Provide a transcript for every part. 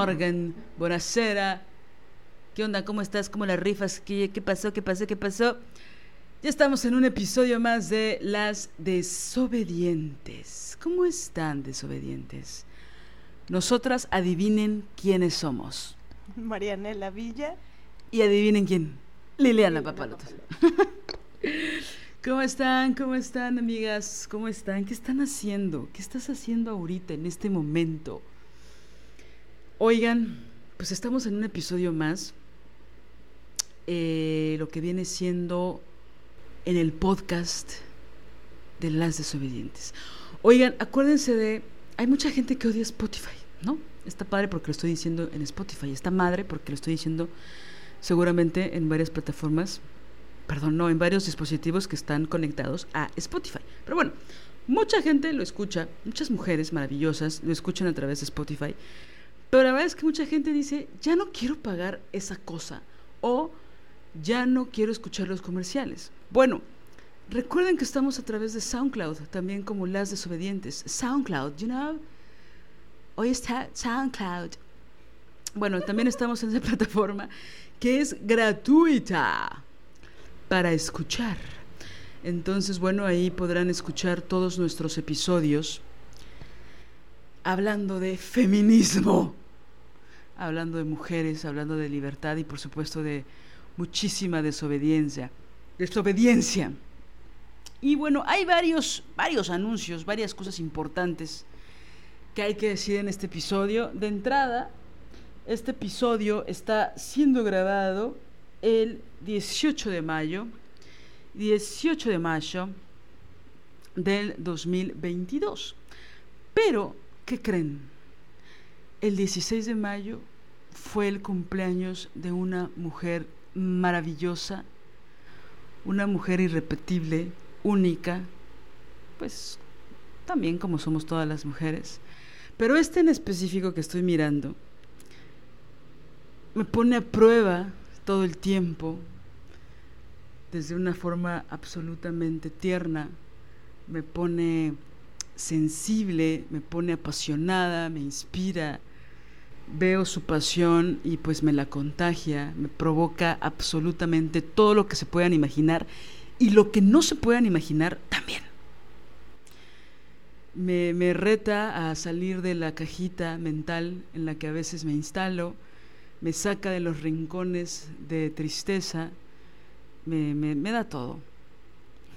Guten morgen, buonasera. ¿Qué onda? ¿Cómo estás? ¿Cómo la rifas? ¿Qué, qué pasó? ¿Qué pasó? ¿Qué pasó? Ya estamos en un episodio más de Las Desobedientes. ¿Cómo están, desobedientes? Nosotras adivinen quiénes somos. Marianela Villa. Y adivinen quién. Liliana Papaloto. ¿Cómo están? ¿Cómo están, amigas? ¿Cómo están? ¿Qué están haciendo? ¿Qué estás haciendo ahorita, en este momento? Oigan, pues estamos en un episodio más. eh, lo que viene siendo en el podcast de las desobedientes. Oigan, acuérdense de. Hay mucha gente que odia Spotify, ¿no? Está padre porque lo estoy diciendo en Spotify. Está madre porque lo estoy diciendo seguramente en varias plataformas. Perdón, no, en varios dispositivos que están conectados a Spotify. Pero bueno, mucha gente lo escucha, muchas mujeres maravillosas lo escuchan a través de Spotify. Pero la verdad es que mucha gente dice, ya no quiero pagar esa cosa. O ya no quiero escuchar los comerciales. Bueno, recuerden que estamos a través de SoundCloud, también como las desobedientes. SoundCloud, you know. Hoy está SoundCloud. Bueno, también estamos en esa plataforma que es gratuita para escuchar. Entonces, bueno, ahí podrán escuchar todos nuestros episodios hablando de feminismo, hablando de mujeres, hablando de libertad y por supuesto de muchísima desobediencia. Desobediencia. Y bueno, hay varios, varios anuncios, varias cosas importantes que hay que decir en este episodio. De entrada, este episodio está siendo grabado el 18 de mayo, 18 de mayo del 2022. Pero, ¿qué creen? El 16 de mayo fue el cumpleaños de una mujer maravillosa, una mujer irrepetible, única, pues también como somos todas las mujeres. Pero este en específico que estoy mirando me pone a prueba todo el tiempo desde una forma absolutamente tierna, me pone sensible, me pone apasionada, me inspira, veo su pasión y pues me la contagia, me provoca absolutamente todo lo que se puedan imaginar y lo que no se puedan imaginar también. Me, me reta a salir de la cajita mental en la que a veces me instalo, me saca de los rincones de tristeza, me, me, me da todo.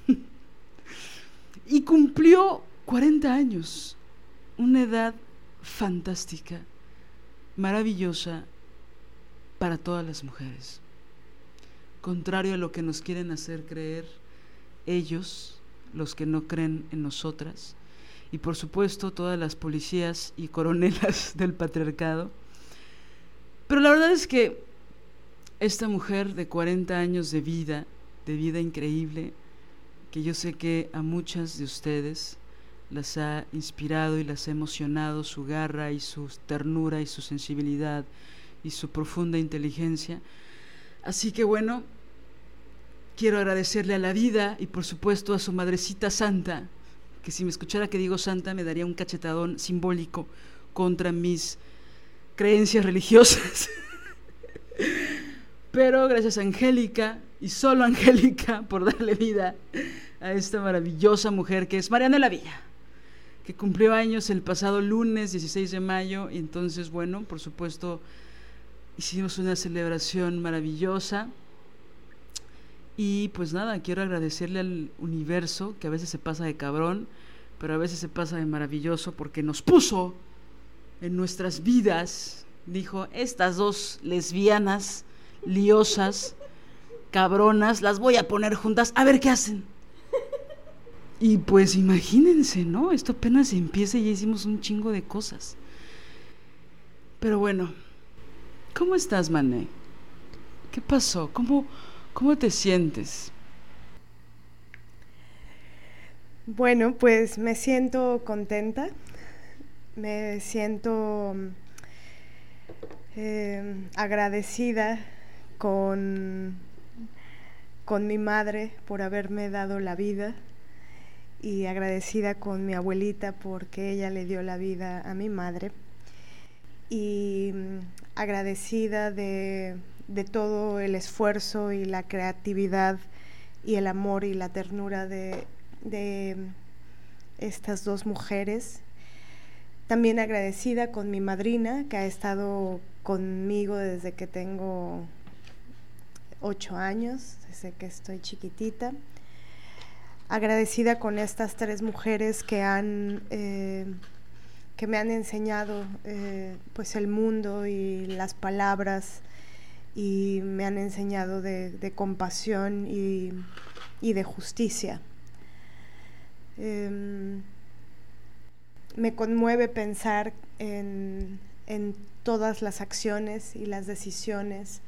y cumplió 40 años, una edad fantástica, maravillosa para todas las mujeres. Contrario a lo que nos quieren hacer creer ellos, los que no creen en nosotras, y por supuesto todas las policías y coronelas del patriarcado. Pero la verdad es que esta mujer de 40 años de vida, de vida increíble, que yo sé que a muchas de ustedes las ha inspirado y las ha emocionado su garra y su ternura y su sensibilidad y su profunda inteligencia. Así que bueno, quiero agradecerle a la vida y por supuesto a su madrecita santa, que si me escuchara que digo santa me daría un cachetadón simbólico contra mis creencias religiosas. Pero gracias a Angélica y solo Angélica por darle vida a esta maravillosa mujer que es Mariana Villa, que cumplió años el pasado lunes 16 de mayo y entonces, bueno, por supuesto, hicimos una celebración maravillosa. Y pues nada, quiero agradecerle al universo, que a veces se pasa de cabrón, pero a veces se pasa de maravilloso porque nos puso en nuestras vidas, dijo, estas dos lesbianas, liosas, cabronas, las voy a poner juntas, a ver qué hacen. Y pues imagínense, ¿no? Esto apenas empieza y ya hicimos un chingo de cosas. Pero bueno, ¿cómo estás, Mané? ¿Qué pasó? ¿Cómo, cómo te sientes? Bueno, pues me siento contenta, me siento eh, agradecida con, con mi madre por haberme dado la vida y agradecida con mi abuelita porque ella le dio la vida a mi madre y mm, agradecida de, de todo el esfuerzo y la creatividad y el amor y la ternura de de estas dos mujeres. También agradecida con mi madrina, que ha estado conmigo desde que tengo ocho años, desde que estoy chiquitita. Agradecida con estas tres mujeres que han eh, que me han enseñado eh, pues el mundo y las palabras y me han enseñado de, compasión y de justicia. Em, me conmueve pensar en, todas las acciones y las decisiones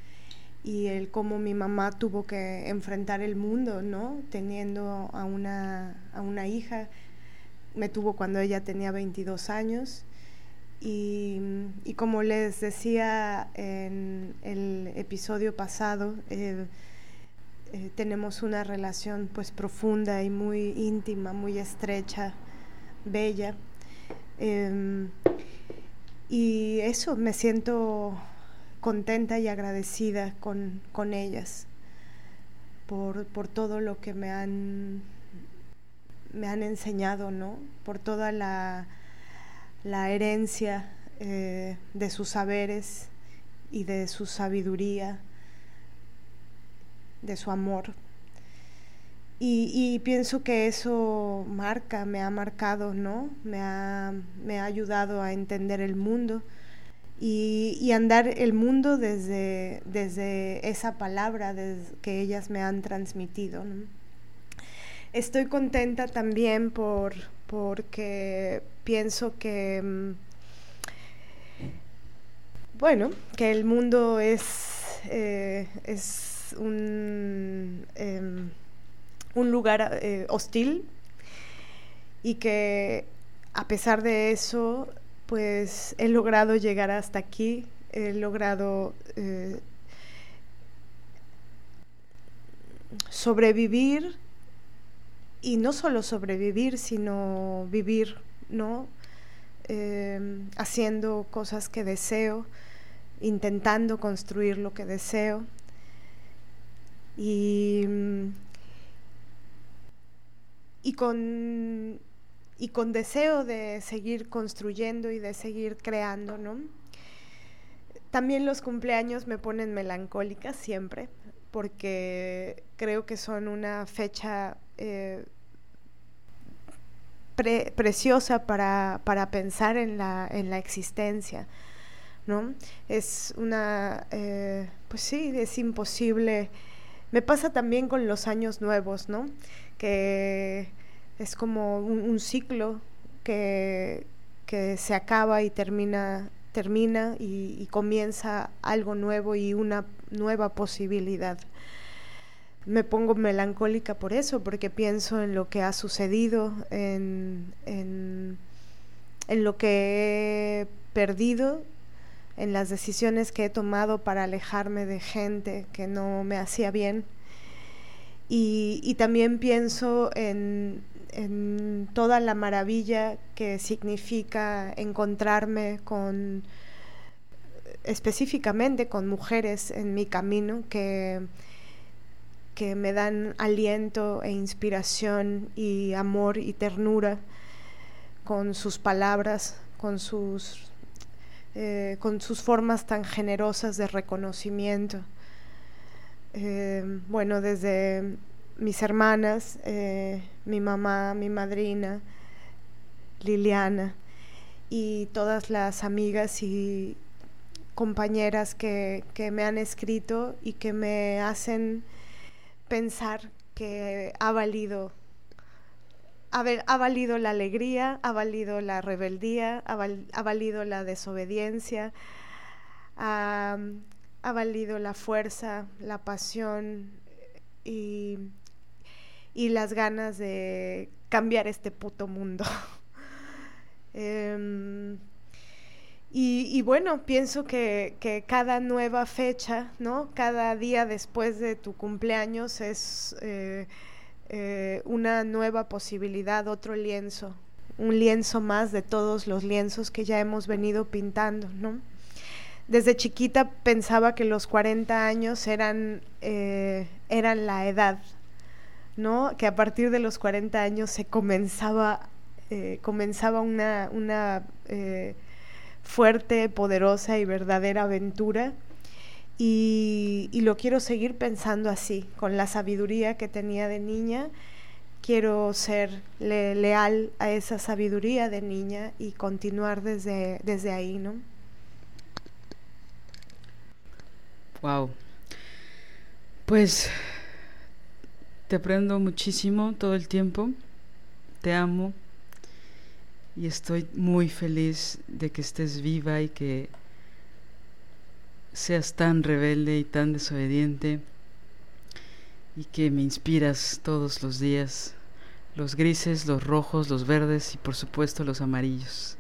y el cómo mi mamá tuvo que enfrentar el mundo, ¿no? Teniendo a una, a una hija, me tuvo cuando ella tenía 22 años y, como les decía en el episodio pasado, eh, eh, tenemos una relación pues profunda y muy íntima, muy estrecha, bella. Em, y eso, me siento contenta y agradecida con, ellas por, todo lo que me han, me han enseñado, ¿no? Por toda la, herencia eh, de sus saberes y de su sabiduría de su amor. Y, pienso que eso marca, me ha marcado, ¿no? Me ha, me ha ayudado a entender el mundo y, andar el mundo desde, desde esa palabra que ellas me han transmitido. Estoy contenta también por, porque pienso que, mm, bueno, que el mundo es, eh, es un, em, un lugar eh, hostil y que a pesar de eso, pues he logrado llegar hasta aquí, he logrado eh, sobrevivir y no solo sobrevivir, sino vivir, ¿no? Em, haciendo cosas que deseo, intentando construir lo que deseo y, y, con, y con deseo de seguir construyendo y de seguir creando, ¿no? También los cumpleaños me ponen melancólica siempre, porque creo que son una fecha eh, preciosa para, para, pensar en la, en la existencia, ¿no? Es una, eh, pues sí, es imposible me pasa también con los años nuevos, ¿no? Que es como un, ciclo que, se acaba y termina, termina y, comienza algo nuevo y una nueva posibilidad. Me pongo melancólica por eso, porque pienso en lo que ha sucedido, en, en lo que he perdido en las decisiones que he tomado para alejarme de gente que no me hacía bien. Y, también pienso en, toda la maravilla que significa encontrarme con, específicamente con mujeres en mi camino que, que me dan aliento e inspiración y amor y ternura con sus palabras, con sus, eh, con sus formas tan generosas de reconocimiento. Eh, bueno, desde mis hermanas, eh, mi mamá, mi madrina, Liliana y todas las amigas y compañeras que, que me han escrito y que me hacen pensar que ha valido ha, valido la alegría, ha valido la rebeldía, ha, ha valido la desobediencia, ha, ha, valido la fuerza, la pasión y, y, las ganas de cambiar este puto mundo. eh, y, bueno, pienso que, que, cada nueva fecha, ¿no? Cada día después de tu cumpleaños es eh, eh, una nueva posibilidad, otro lienzo, un lienzo más de todos los lienzos que ya hemos venido pintando, ¿no? Desde chiquita pensaba que los 40 años eran, eh, eran la edad, ¿no? Que a partir de los 40 años se comenzaba, comenzaba una... una fuerte, poderosa y verdadera aventura. Y, lo quiero seguir pensando así, con la sabiduría que tenía de niña. Quiero ser leal a esa sabiduría de niña y continuar desde, desde ahí, ¿no? Wow. Pues te aprendo muchísimo todo el tiempo. Te amo y estoy muy feliz de que estés viva y que seas tan rebelde y tan desobediente y que me inspiras todos los días, los grises, los rojos, los verdes y por supuesto los amarillos.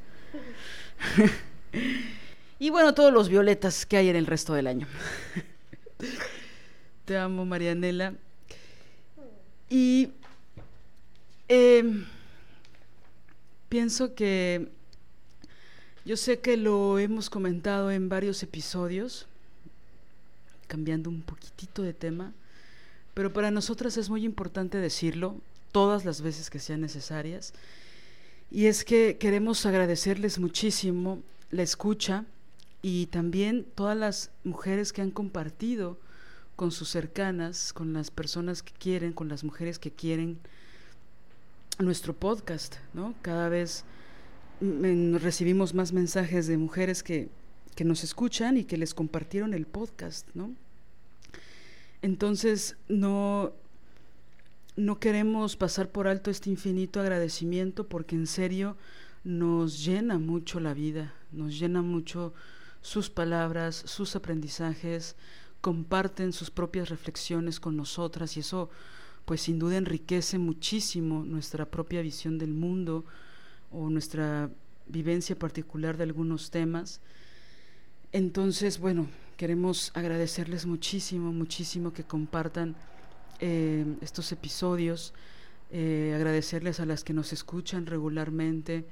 y bueno, todos los violetas que hay en el resto del año. Te amo, Marianela. Y eh, pienso que yo sé que lo hemos comentado en varios episodios, cambiando un poquitito de tema, pero para nosotras es muy importante decirlo todas las veces que sean necesarias. Y es que queremos agradecerles muchísimo la escucha y también todas las mujeres que han compartido con sus cercanas, con las personas que quieren, con las mujeres que quieren nuestro podcast, ¿no? Cada vez recibimos más mensajes de mujeres que, que, nos escuchan y que les compartieron el podcast, ¿no? Entonces, no, no queremos pasar por alto este infinito agradecimiento porque en serio nos llena mucho la vida, nos llena mucho sus palabras, sus aprendizajes, comparten sus propias reflexiones con nosotras y eso pues sin duda enriquece muchísimo nuestra propia visión del mundo o nuestra vivencia particular de algunos temas. Entonces, bueno, queremos agradecerles muchísimo, muchísimo que compartan eh, estos episodios, eh, agradecerles a las que nos escuchan regularmente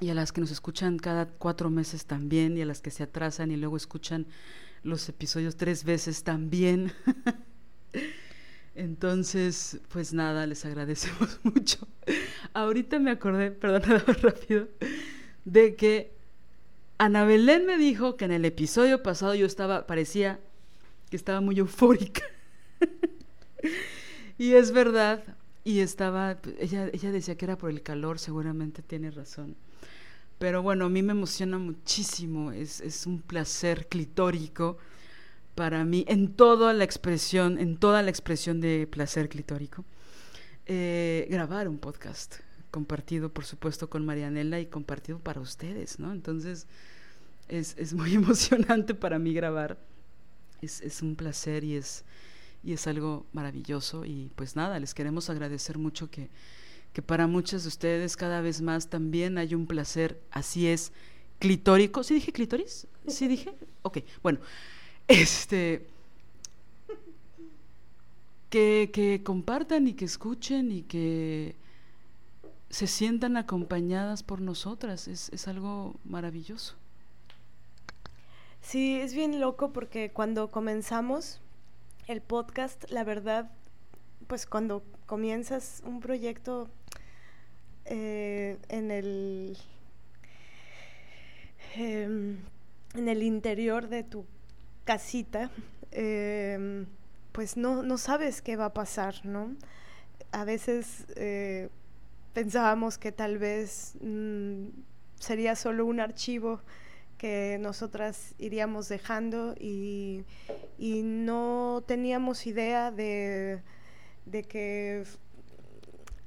y a las que nos escuchan cada cuatro meses también y a las que se atrasan y luego escuchan los episodios tres veces también. Entonces, pues nada, les agradecemos mucho. Ahorita me acordé, perdón, rápido, de que Ana Belén me dijo que en el episodio pasado yo estaba, parecía que estaba muy eufórica. y es verdad, y estaba, ella, ella decía que era por el calor, seguramente tiene razón. Pero bueno, a mí me emociona muchísimo, es, es un placer clitórico para mí en toda la expresión, en toda la expresión de placer clitórico, eh, grabar un podcast compartido, por supuesto, con Marianela y compartido para ustedes, ¿no? Entonces, es, es muy emocionante para mí grabar. Es, es, un placer y es, y es algo maravilloso. Y pues nada, les queremos agradecer mucho que, que para muchas de ustedes cada vez más también hay un placer, así es, clitórico. ¿Sí dije clítoris? ¿Sí dije? Ok, bueno este, que, que compartan y que escuchen y que se sientan acompañadas por nosotras. Es, es, algo maravilloso. Sí, es bien loco porque cuando comenzamos el podcast, la verdad, pues cuando comienzas un proyecto eh, en el em, en el interior de tu casita, em, pues no, no sabes qué va a pasar, ¿no? A veces eh, pensábamos que tal vez mm, sería solo un archivo que nosotras iríamos dejando y, no teníamos idea de, que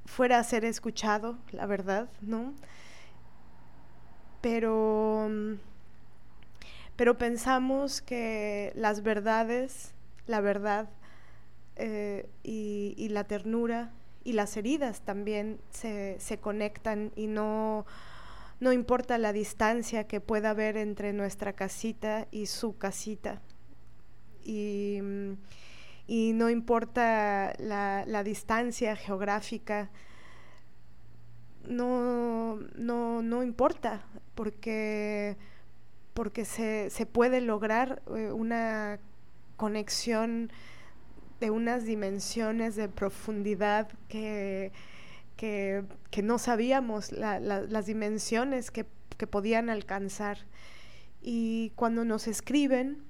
fuera a ser escuchado, la verdad, ¿no? Pero, pero pensamos que las verdades, la verdad eh, y, la ternura y las heridas también se, se conectan y no no importa la distancia que pueda haber entre nuestra casita y su casita. Y, no importa la, distancia geográfica, no, no, no importa, porque, porque se, se puede lograr eh, una conexión de unas dimensiones de profundidad que, que, no sabíamos las dimensiones que, podían alcanzar. Y cuando nos escriben,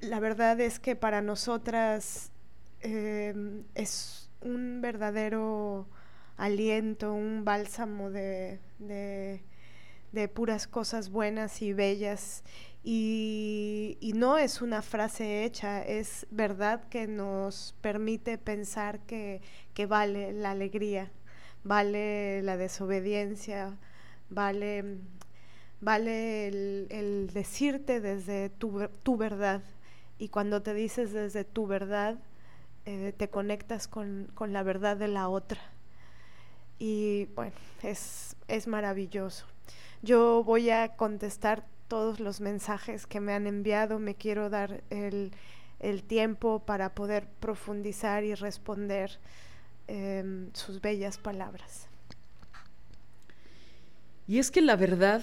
la verdad es que para nosotras eh, es un verdadero aliento, un bálsamo de, de puras cosas buenas y bellas y, no es una frase hecha, es verdad que nos permite pensar que, vale la alegría, vale la desobediencia, vale, vale el, decirte desde tu, tu, verdad. Y cuando te dices desde tu verdad, eh, te conectas con, con, la verdad de la otra. Y bueno, es, es maravilloso. Yo voy a contestar todos los mensajes que me han enviado. Me quiero dar el, tiempo para poder profundizar y responder em, sus bellas palabras. Y es que la verdad,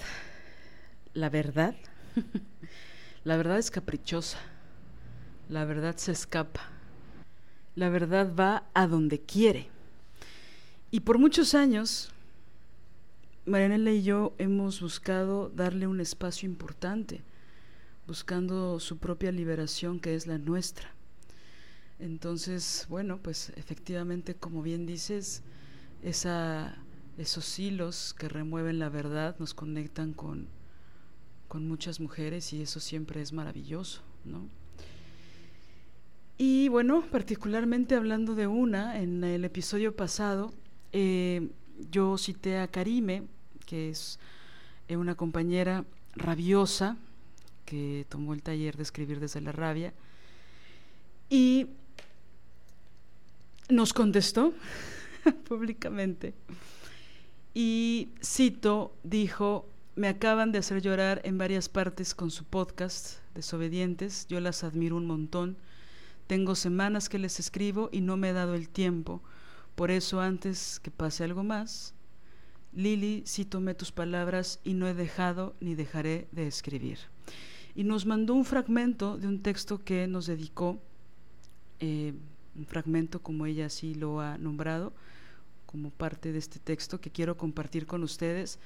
la verdad, la verdad es caprichosa, la verdad se escapa, la verdad va a donde quiere. Y por muchos años Marianela y yo hemos buscado darle un espacio importante, buscando su propia liberación que es la nuestra. Entonces, bueno, pues efectivamente, como bien dices, esa, esos hilos que remueven la verdad nos conectan con, con muchas mujeres y eso siempre es maravilloso, ¿no? Y bueno, particularmente hablando de una, en el episodio pasado, eh, yo cité a Karime, que es eh, una compañera rabiosa que tomó el taller de escribir desde la rabia y nos contestó públicamente. Y cito, dijo, me acaban de hacer llorar en varias partes con su podcast, Desobedientes, yo las admiro un montón. Tengo semanas que les escribo y no me he dado el tiempo. Por eso antes que pase algo más, Lili, sí tomé tus palabras y no he dejado ni dejaré de escribir. Y nos mandó un fragmento de un texto que nos dedicó, eh, un fragmento como ella así lo ha nombrado, como parte de este texto que quiero compartir con ustedes.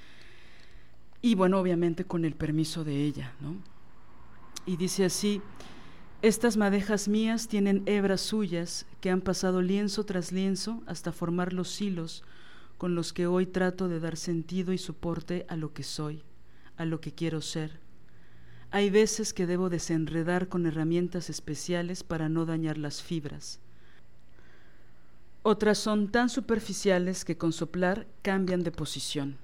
Y bueno, obviamente con el permiso de ella, ¿no? Y dice así, estas madejas mías tienen hebras suyas que han pasado lienzo tras lienzo hasta formar los hilos con los que hoy trato de dar sentido y soporte a lo que soy, a lo que quiero ser. Hay veces que debo desenredar con herramientas especiales para no dañar las fibras. Otras son tan superficiales que con soplar cambian de posición.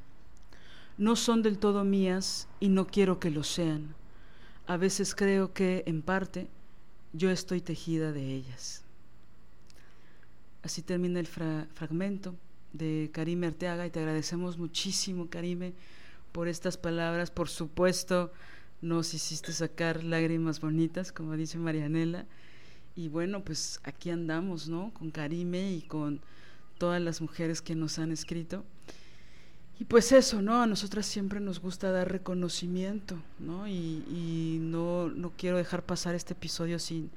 No son del todo mías y no quiero que lo sean. A veces creo que, en parte, yo estoy tejida de ellas. Así termina el fragmento de Karime Arteaga y te agradecemos muchísimo, Karime, por estas palabras. Por supuesto, nos hiciste sacar lágrimas bonitas, como dice Marianela. Y bueno, pues aquí andamos, ¿no? Con Karime y con todas las mujeres que nos han escrito. Y pues eso, ¿no? A nosotras siempre nos gusta dar reconocimiento, ¿no? Y, no, no, quiero dejar pasar este episodio sin,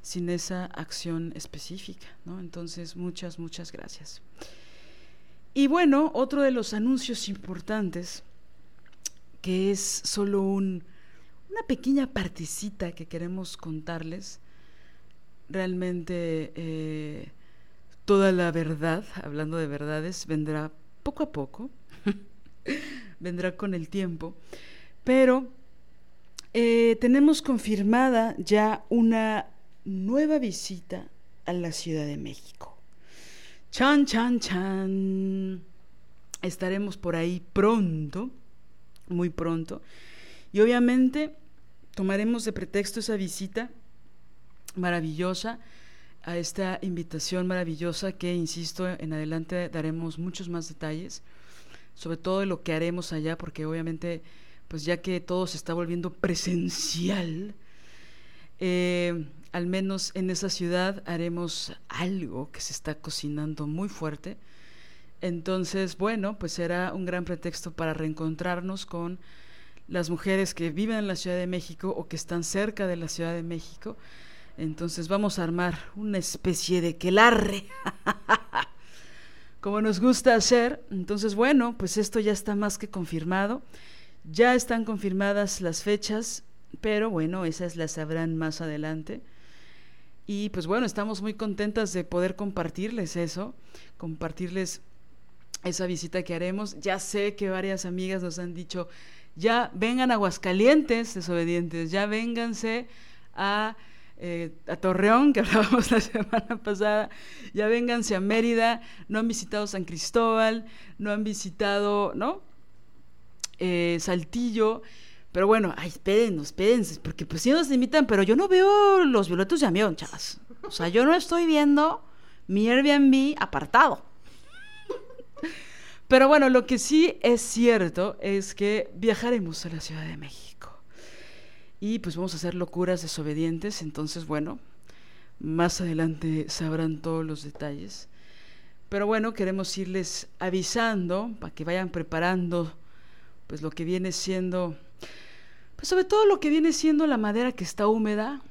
sin esa acción específica, ¿no? Entonces, muchas, muchas gracias. Y bueno, otro de los anuncios importantes, que es solo un, una pequeña partecita que queremos contarles, realmente eh, toda la verdad, hablando de verdades, vendrá poco a poco, vendrá con el tiempo, pero eh, tenemos confirmada ya una nueva visita a la Ciudad de México. Chan, chan, chan. Estaremos por ahí pronto, muy pronto. Y obviamente tomaremos de pretexto esa visita maravillosa a esta invitación maravillosa que, insisto, en adelante daremos muchos más detalles sobre todo de lo que haremos allá, porque obviamente, pues ya que todo se está volviendo presencial, eh, al menos en esa ciudad haremos algo que se está cocinando muy fuerte. Entonces, bueno, pues será un gran pretexto para reencontrarnos con las mujeres que viven en la Ciudad de México o que están cerca de la Ciudad de México. Entonces vamos a armar una especie de quelarre como nos gusta hacer. Entonces, bueno, pues esto ya está más que confirmado. Ya están confirmadas las fechas, pero bueno, esas las sabrán más adelante. Y pues bueno, estamos muy contentas de poder compartirles eso, compartirles esa visita que haremos. Ya sé que varias amigas nos han dicho, ya vengan a Aguascalientes, desobedientes, ya vénganse a eh, a Torreón, que hablábamos la semana pasada, ya vénganse a Mérida, no han visitado San Cristóbal, no han visitado, ¿no? Eh, Saltillo, pero bueno, ay, espérenos, espérense, porque pues sí nos invitan, pero yo no veo los violetos de amión, chavas. O sea, yo no estoy viendo mi Airbnb apartado. Pero bueno, lo que sí es cierto es que viajaremos a la Ciudad de México y pues vamos a hacer locuras desobedientes, entonces bueno, más adelante sabrán todos los detalles. Pero bueno, queremos irles avisando para que vayan preparando pues lo que viene siendo pues sobre todo lo que viene siendo la madera que está húmeda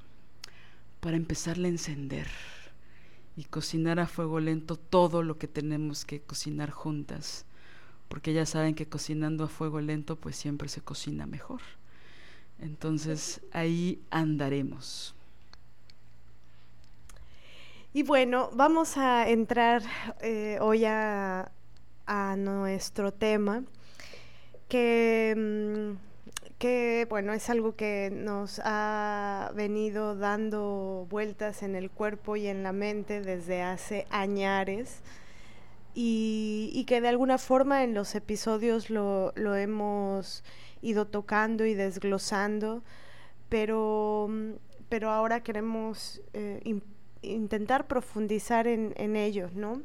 para empezarla a encender y cocinar a fuego lento todo lo que tenemos que cocinar juntas, porque ya saben que cocinando a fuego lento pues siempre se cocina mejor. Entonces ahí andaremos. Y bueno, vamos a entrar eh, hoy a, nuestro tema, que, mm, que, bueno, es algo que nos ha venido dando vueltas en el cuerpo y en la mente desde hace añares. Y, y que de alguna forma en los episodios lo, lo hemos ido tocando y desglosando, pero, pero ahora queremos eh, intentar profundizar en, en ellos, ¿no?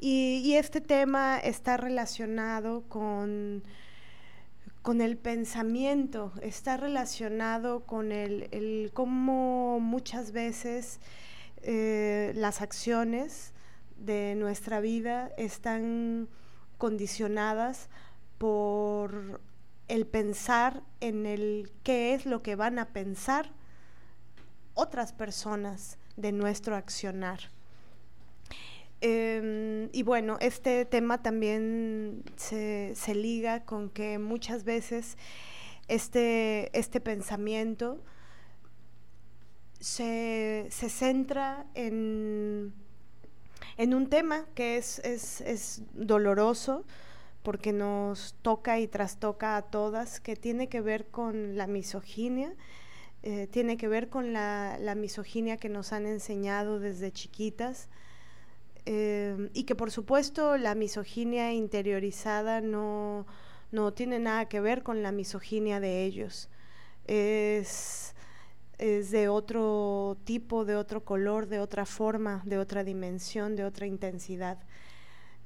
Y, este tema está relacionado con, con el pensamiento, está relacionado con el cómo muchas veces eh, las acciones de nuestra vida están condicionadas por el pensar en el qué es lo que van a pensar otras personas de nuestro accionar. Em, y bueno, este tema también se, liga con que muchas veces este, este pensamiento se, centra en, en, un tema que es, es, es doloroso, porque nos toca y trastoca a todas, que tiene que ver con la misoginia, eh, tiene que ver con la, misoginia que nos han enseñado desde chiquitas. Eh, y que por supuesto la misoginia interiorizada no, no, tiene nada que ver con la misoginia de ellos. Es, es de otro tipo, de otro color, de otra forma, de otra dimensión, de otra intensidad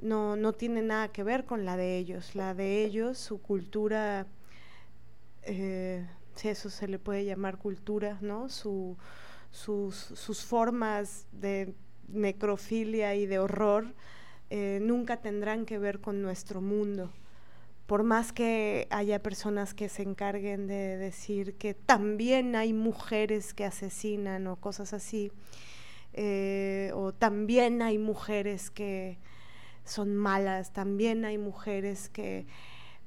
no, no tiene nada que ver con la de ellos. La de ellos, su cultura, eh, si eso se le puede llamar cultura, ¿no? sus, sus, formas de necrofilia y de horror eh, nunca tendrán que ver con nuestro mundo, por más que haya personas que se encarguen de decir que también hay mujeres que asesinan o cosas así, eh, o también hay mujeres que son malas, también hay mujeres que...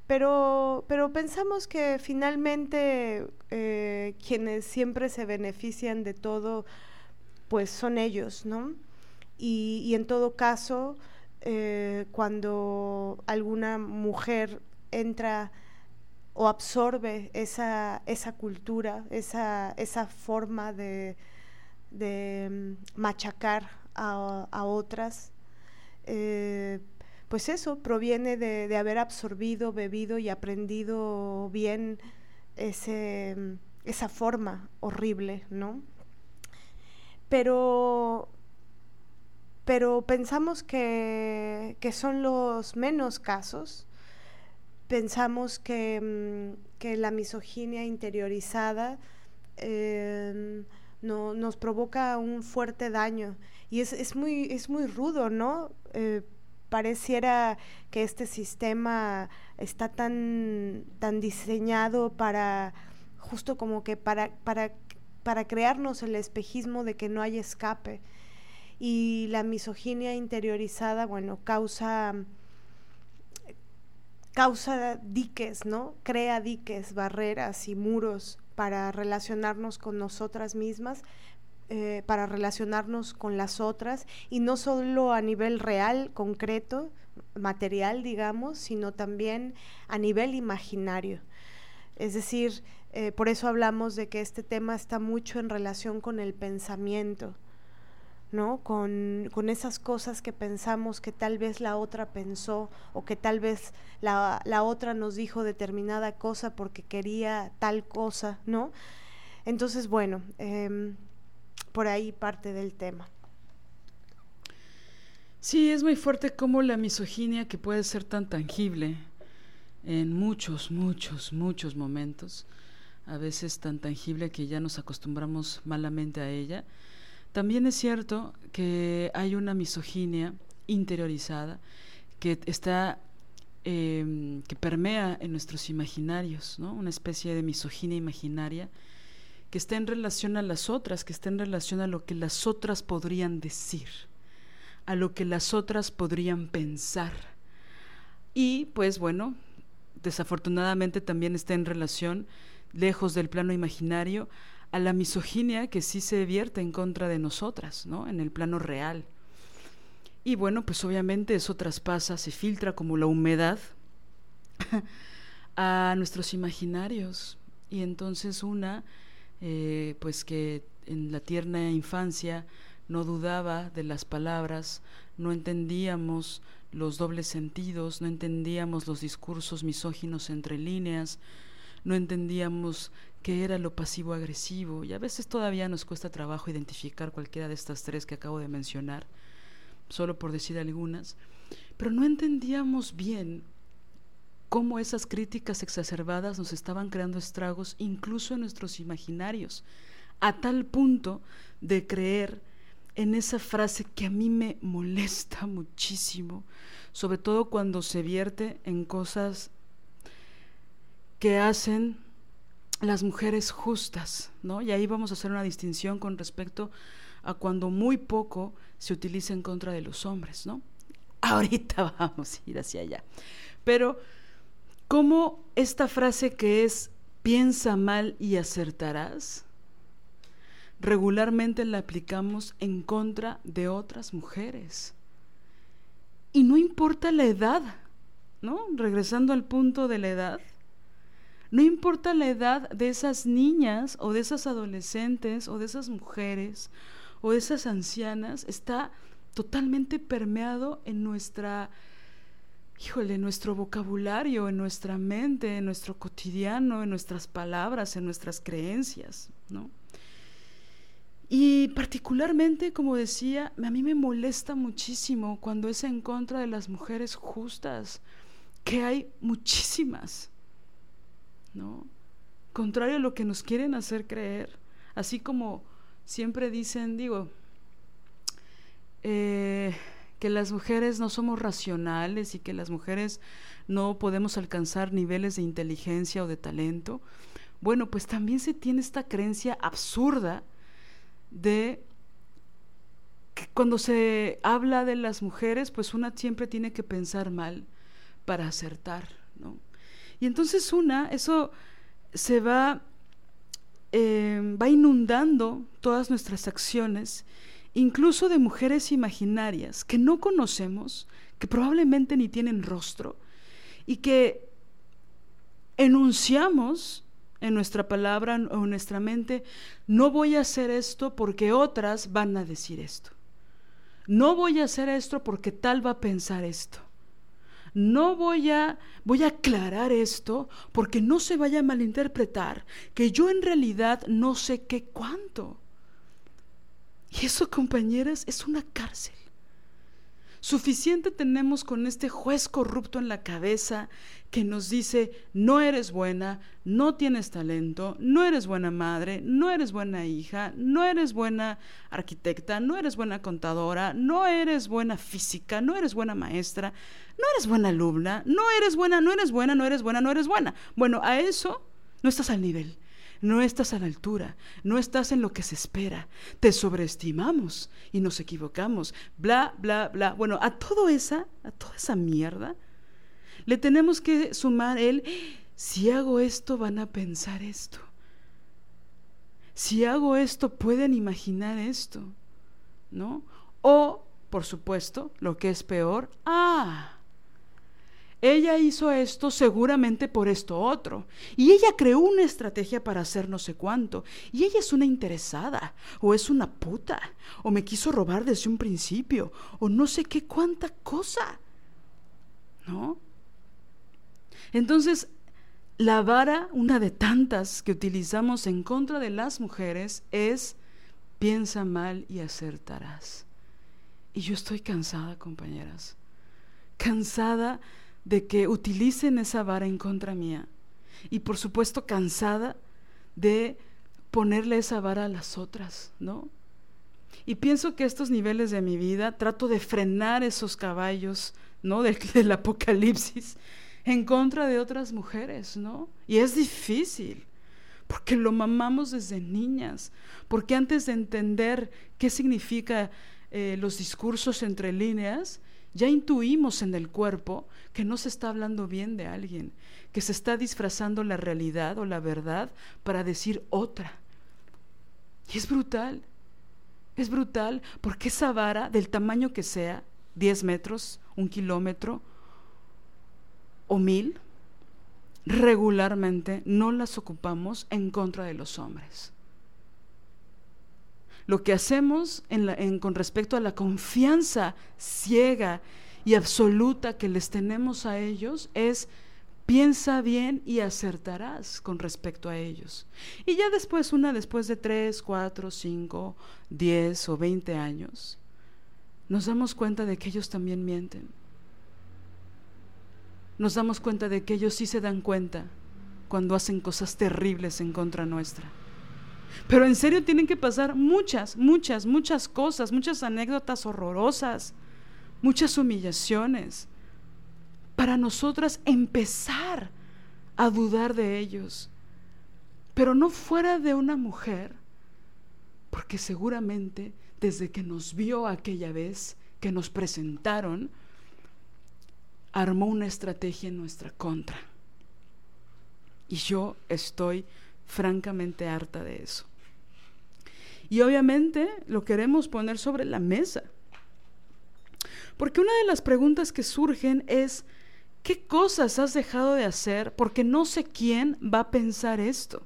Pero, pero pensamos que finalmente eh, quienes siempre se benefician de todo, pues son ellos, ¿no? Y, en todo caso, eh, cuando alguna mujer entra o absorbe esa, esa cultura, esa, esa forma de, de mm, machacar a, otras, eh, pues eso proviene de, haber absorbido, bebido y aprendido bien mm, esa forma horrible, ¿no? Pero, pero pensamos que, son los menos casos pensamos que, mm, la misoginia interiorizada em, no, nos provoca un fuerte daño y es, es, muy, es muy rudo, ¿no? Eh, pareciera que este sistema está tan, tan diseñado para justo como que para, para, para crearnos el espejismo de que no hay escape. Y la misoginia interiorizada, bueno, causa causa diques, ¿no? Crea diques, barreras y muros para relacionarnos con nosotras mismas, eh, para relacionarnos con las otras, y no solo a nivel real, concreto, material, digamos, sino también a nivel imaginario. Es decir, eh, por eso hablamos de que este tema está mucho en relación con el pensamiento ¿no? Con, esas cosas que pensamos que tal vez la otra pensó o que tal vez la, otra nos dijo determinada cosa porque quería tal cosa, ¿no? Entonces, bueno, em, por ahí parte del tema. Sí, es muy fuerte como la misoginia que puede ser tan tangible en muchos, muchos, muchos momentos, a veces tan tangible que ya nos acostumbramos malamente a ella también es cierto que hay una misoginia interiorizada que está em, que permea en nuestros imaginarios, ¿no? Una especie de misoginia imaginaria que está en relación a las otras, que está en relación a lo que las otras podrían decir, a lo que las otras podrían pensar. Y pues bueno, desafortunadamente también está en relación, lejos del plano imaginario, a la misoginia que sí se vierte en contra de nosotras, ¿no? En el plano real. Y bueno, pues obviamente eso traspasa, se filtra como la humedad a nuestros imaginarios. Y entonces una, eh, pues que en la tierna infancia no dudaba de las palabras, no entendíamos los dobles sentidos, no entendíamos los discursos misóginos entre líneas, no entendíamos qué era lo pasivo-agresivo y a veces todavía nos cuesta trabajo identificar cualquiera de estas tres que acabo de mencionar, solo por decir algunas, pero no entendíamos bien cómo esas críticas exacerbadas nos estaban creando estragos incluso en nuestros imaginarios, a tal punto de creer en esa frase que a mí me molesta muchísimo, sobre todo cuando se vierte en cosas que hacen las mujeres justas, ¿no? Y ahí vamos a hacer una distinción con respecto a cuando muy poco se utiliza en contra de los hombres, ¿no? Ahorita vamos a ir hacia allá. Pero, ¿cómo esta frase que es piensa mal y acertarás? Regularmente la aplicamos en contra de otras mujeres. Y no importa la edad, ¿no? Regresando al punto de la edad, no importa la edad de esas niñas o de esas adolescentes o de esas mujeres o de esas ancianas, está totalmente permeado en nuestra, híjole, nuestro vocabulario, en nuestra mente, en nuestro cotidiano, en nuestras palabras, en nuestras creencias, ¿no? Y particularmente, como decía, a mí me molesta muchísimo cuando es en contra de las mujeres justas, que hay muchísimas. ¿no? Contrario a lo que nos quieren hacer creer, así como siempre dicen, digo, eh, que las mujeres no somos racionales y que las mujeres no podemos alcanzar niveles de inteligencia o de talento, bueno, pues también se tiene esta creencia absurda de que cuando se habla de las mujeres, pues una siempre tiene que pensar mal para acertar, ¿no? Y entonces una, eso se va, eh, va inundando todas nuestras acciones, incluso de mujeres imaginarias que no conocemos, que probablemente ni tienen rostro, y que enunciamos en nuestra palabra o en nuestra mente, no voy a hacer esto porque otras van a decir esto. No voy a hacer esto porque tal va a pensar esto. No voy a voy a aclarar esto porque no se vaya a malinterpretar que yo en realidad no sé qué cuánto. Y eso, compañeras, es una cárcel. Suficiente tenemos con este juez corrupto en la cabeza que nos dice, no eres buena, no tienes talento, no eres buena madre, no eres buena hija, no eres buena arquitecta, no eres buena contadora, no eres buena física, no eres buena maestra, no eres buena alumna, no eres buena, no eres buena, no eres buena, no eres buena. Bueno, a eso no estás al nivel no estás a la altura, no estás en lo que se espera, te sobreestimamos y nos equivocamos, bla, bla, bla. Bueno, a todo esa, a toda esa mierda, le tenemos que sumar el, si hago esto van a pensar esto. Si hago esto pueden imaginar esto, ¿no? O, por supuesto, lo que es peor, ah, ella hizo esto seguramente por esto otro. Y ella creó una estrategia para hacer no sé cuánto. Y ella es una interesada. O es una puta. O me quiso robar desde un principio. O no sé qué cuánta cosa. ¿No? Entonces, la vara, una de tantas que utilizamos en contra de las mujeres, es piensa mal y acertarás. Y yo estoy cansada, compañeras. Cansada de que utilicen esa vara en contra mía. Y por supuesto cansada de ponerle esa vara a las otras, ¿no? Y pienso que estos niveles de mi vida trato de frenar esos caballos, ¿no? Del, apocalipsis en contra de otras mujeres, ¿no? Y es difícil, porque lo mamamos desde niñas, porque antes de entender qué significa eh, los discursos entre líneas, ya intuimos en el cuerpo que no se está hablando bien de alguien, que se está disfrazando la realidad o la verdad para decir otra. Y es brutal, es brutal porque esa vara, del tamaño que sea, 10 metros, un kilómetro o mil, regularmente no las ocupamos en contra de los hombres. Lo que hacemos con respecto a la confianza ciega y absoluta que les tenemos a ellos es piensa bien y acertarás con respecto a ellos. Y ya después, una después de tres, cuatro, cinco, diez o veinte años, nos damos cuenta de que ellos también mienten. Nos damos cuenta de que ellos sí se dan cuenta cuando hacen cosas terribles en contra nuestra. Pero en serio tienen que pasar muchas, muchas, muchas cosas, muchas anécdotas horrorosas, muchas humillaciones, para nosotras empezar a dudar de ellos. Pero no fuera de una mujer, porque seguramente desde que nos vio aquella vez que nos presentaron, armó una estrategia en nuestra contra. Y yo estoy francamente harta de eso. Y obviamente lo queremos poner sobre la mesa. Porque una de las preguntas que surgen es, ¿qué cosas has dejado de hacer? Porque no sé quién va a pensar esto.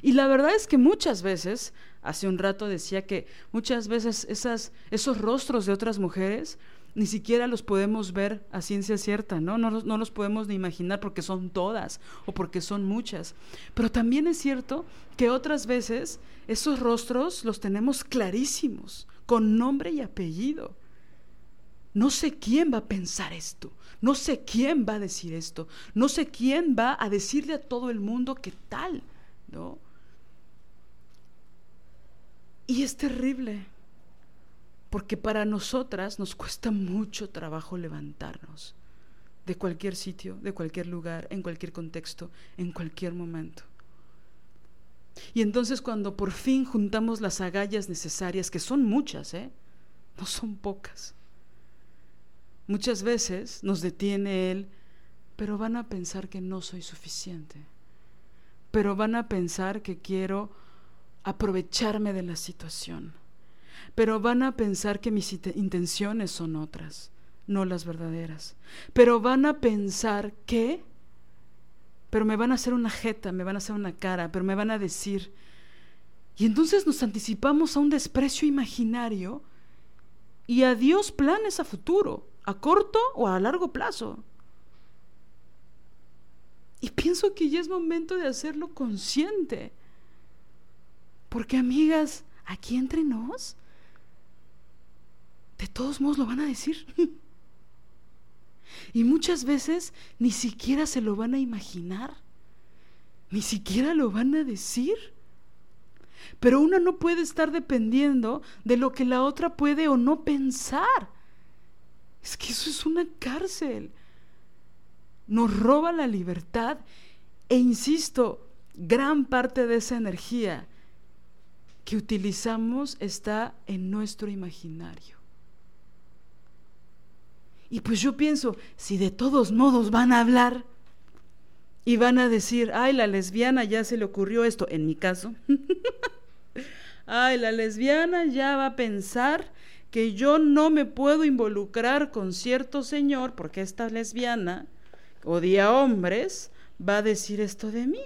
Y la verdad es que muchas veces, hace un rato decía que muchas veces esas, esos rostros de otras mujeres ni siquiera los podemos ver a ciencia cierta, ¿no? No, no los podemos ni imaginar porque son todas o porque son muchas. Pero también es cierto que otras veces esos rostros los tenemos clarísimos, con nombre y apellido. No sé quién va a pensar esto, no sé quién va a decir esto, no sé quién va a decirle a todo el mundo qué tal, ¿no? Y es terrible, porque para nosotras nos cuesta mucho trabajo levantarnos de cualquier sitio, de cualquier lugar, en cualquier contexto, en cualquier momento. Y entonces cuando por fin juntamos las agallas necesarias, que son muchas, ¿eh? no son pocas, muchas veces nos detiene Él, pero van a pensar que no soy suficiente, pero van a pensar que quiero aprovecharme de la situación, pero van a pensar que mis intenciones son otras, no las verdaderas, pero van a pensar que pero me van a hacer una jeta, me van a hacer una cara, pero me van a decir. Y entonces nos anticipamos a un desprecio imaginario y a Dios planes a futuro, a corto o a largo plazo. Y pienso que ya es momento de hacerlo consciente. Porque amigas, aquí entre nos, de todos modos lo van a decir. Y muchas veces ni siquiera se lo van a imaginar, ni siquiera lo van a decir. Pero una no puede estar dependiendo de lo que la otra puede o no pensar. Es que eso es una cárcel. Nos roba la libertad e insisto, gran parte de esa energía que utilizamos está en nuestro imaginario. Y pues yo pienso, si de todos modos van a hablar y van a decir, ay, la lesbiana ya se le ocurrió esto, en mi caso, ay, la lesbiana ya va a pensar que yo no me puedo involucrar con cierto señor porque esta lesbiana odia hombres, va a decir esto de mí.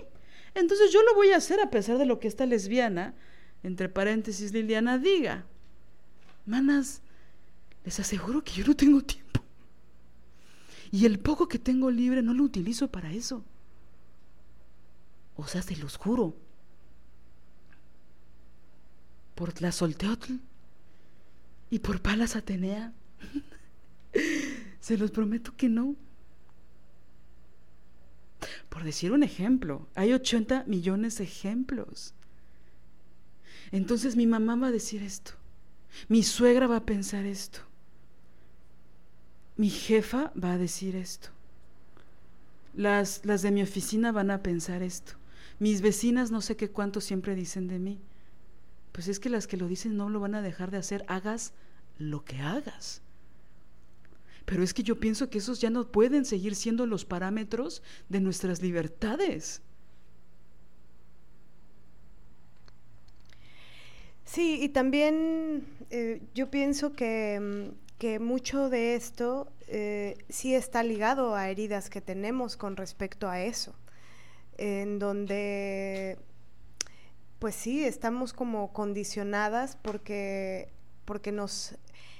Entonces yo lo voy a hacer a pesar de lo que esta lesbiana, entre paréntesis Liliana, diga. Manas, les aseguro que yo no tengo tiempo. Y el poco que tengo libre no lo utilizo para eso. O sea, se los juro. Por la Solteotl y por Palas Atenea. se los prometo que no. Por decir un ejemplo, hay 80 millones de ejemplos. Entonces mi mamá va a decir esto. Mi suegra va a pensar esto mi jefa va a decir esto. Las, las de mi oficina van a pensar esto. Mis vecinas no sé qué cuánto siempre dicen de mí. Pues es que las que lo dicen no lo van a dejar de hacer, hagas lo que hagas. Pero es que yo pienso que esos ya no pueden seguir siendo los parámetros de nuestras libertades. Sí, y también eh, yo pienso que mm, que mucho de esto eh, sí está ligado a heridas que tenemos con respecto a eso, en donde, pues sí, estamos como condicionadas porque, porque nos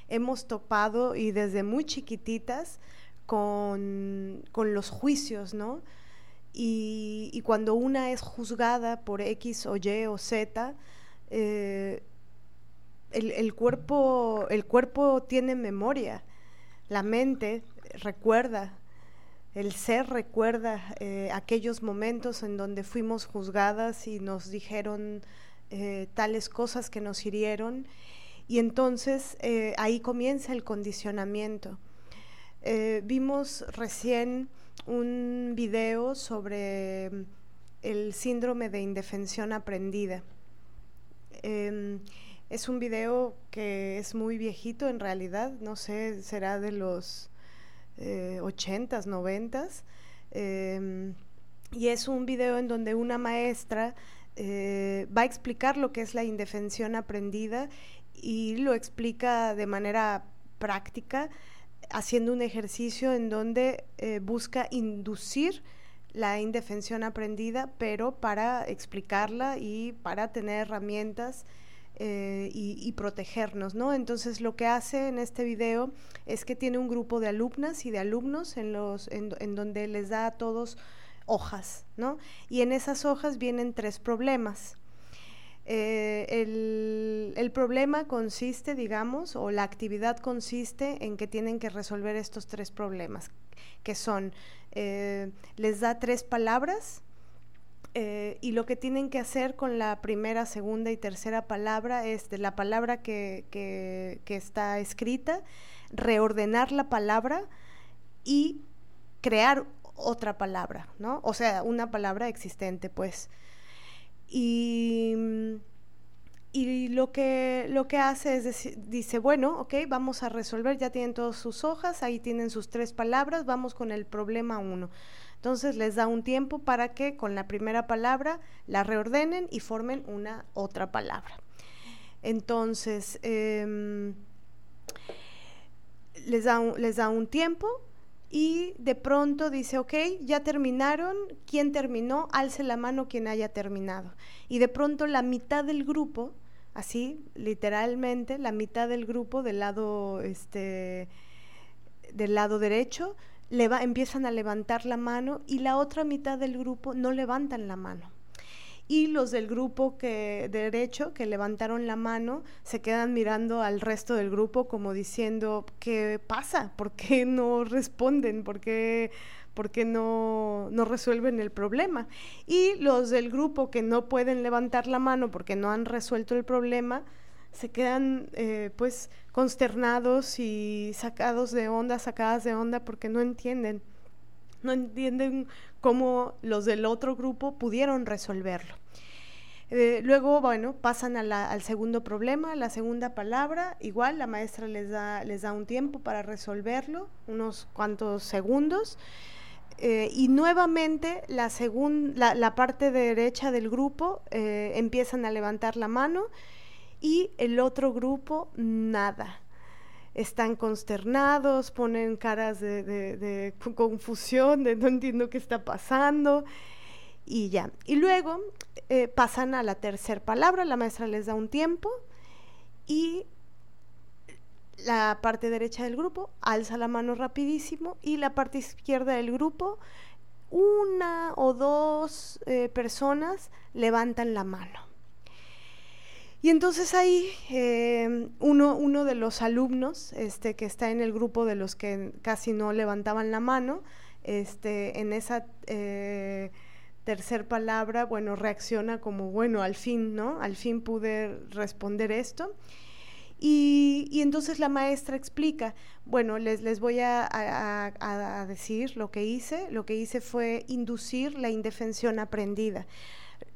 hemos topado y desde muy chiquititas con, los juicios, ¿no? Y, cuando una es juzgada por X o Y o Z, eh, el, cuerpo, el cuerpo tiene memoria, la mente recuerda, el ser recuerda eh, aquellos momentos en donde fuimos juzgadas y nos dijeron eh, tales cosas que nos hirieron y entonces eh, ahí comienza el condicionamiento. vimos recién un video sobre el síndrome de indefensión aprendida. Es un video que es muy viejito en realidad, no sé, será de los eh, ochentas, noventas. Em, y es un video en donde una maestra eh, va a explicar lo que es la indefensión aprendida y lo explica de manera práctica, haciendo un ejercicio en donde eh, busca inducir la indefensión aprendida, pero para explicarla y para tener herramientas eh, y, protegernos, ¿no? Entonces lo que hace en este video es que tiene un grupo de alumnas y de alumnos en, los, en, donde les da a todos hojas, ¿no? Y en esas hojas vienen tres problemas. Eh, el, el, problema consiste, digamos, o la actividad consiste en que tienen que resolver estos tres problemas, que son, eh, les da tres palabras eh, y lo que tienen que hacer con la primera, segunda y tercera palabra es de la palabra que, está escrita, reordenar la palabra y crear otra palabra, ¿no? O sea, una palabra existente, pues. Y, y lo, que, lo que hace es decir, dice, bueno, ok, vamos a resolver, ya tienen todas sus hojas, ahí tienen sus tres palabras, vamos con el problema uno. Entonces les da un tiempo para que con la primera palabra la reordenen y formen una otra palabra. Entonces, em, les, da un, les da un tiempo y de pronto dice, ok, ya terminaron, ¿quién terminó? Alce la mano quien haya terminado. Y de pronto la mitad del grupo, así, literalmente, la mitad del grupo del lado, este, del lado derecho, empiezan a levantar la mano y la otra mitad del grupo no levantan la mano. Y los del grupo que derecho que levantaron la mano se quedan mirando al resto del grupo como diciendo, ¿qué pasa? ¿Por qué no responden? ¿Por qué, no, no resuelven el problema? Y los del grupo que no pueden levantar la mano porque no han resuelto el problema, se quedan eh, pues consternados y sacados de onda, sacadas de onda porque no entienden, no entienden cómo los del otro grupo pudieron resolverlo. Eh, luego, bueno, pasan al segundo problema, la segunda palabra, igual la maestra les da, les da un tiempo para resolverlo, unos cuantos segundos. Eh, y nuevamente la, la, la, parte derecha del grupo empiezan a levantar la mano y el otro grupo nada. Están consternados, ponen caras de, confusión, de no entiendo qué está pasando y ya. Y luego eh, pasan a la tercera palabra, la maestra les da un tiempo y la parte derecha del grupo alza la mano rapidísimo y la parte izquierda del grupo, una o dos eh, personas levantan la mano. Y entonces ahí em, uno, uno, de los alumnos este, que está en el grupo de los que casi no levantaban la mano, este, en esa eh, tercer palabra, bueno, reacciona como, bueno, al fin, ¿no? Al fin pude responder esto. Y, y entonces la maestra explica, bueno, les, les voy a decir lo que hice. Lo que hice fue inducir la indefensión aprendida.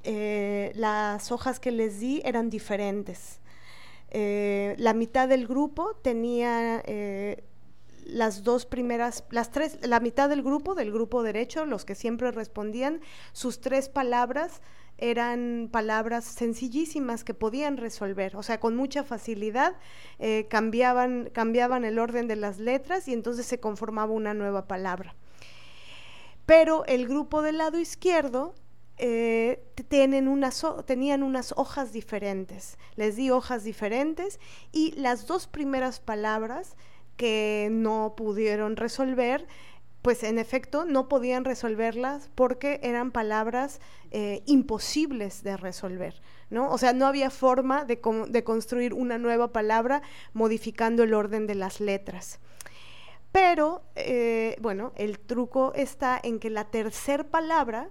Eh, las hojas que les di eran diferentes. Eh, la mitad del grupo tenía eh, las dos primeras, las tres, la mitad del grupo, del grupo derecho, los que siempre respondían, sus tres palabras eran palabras sencillísimas que podían resolver, o sea, con mucha facilidad cambiaban, cambiaban el orden de las letras y entonces se conformaba una nueva palabra. Pero el grupo del lado izquierdo eh, tenían unas hojas diferentes. Les di hojas diferentes y las dos primeras palabras que no pudieron resolver, pues en efecto no podían resolverlas porque eran palabras eh, imposibles de resolver. ¿no? O sea, no había forma de, construir una nueva palabra modificando el orden de las letras. Pero, eh, bueno, el truco está en que la tercera palabra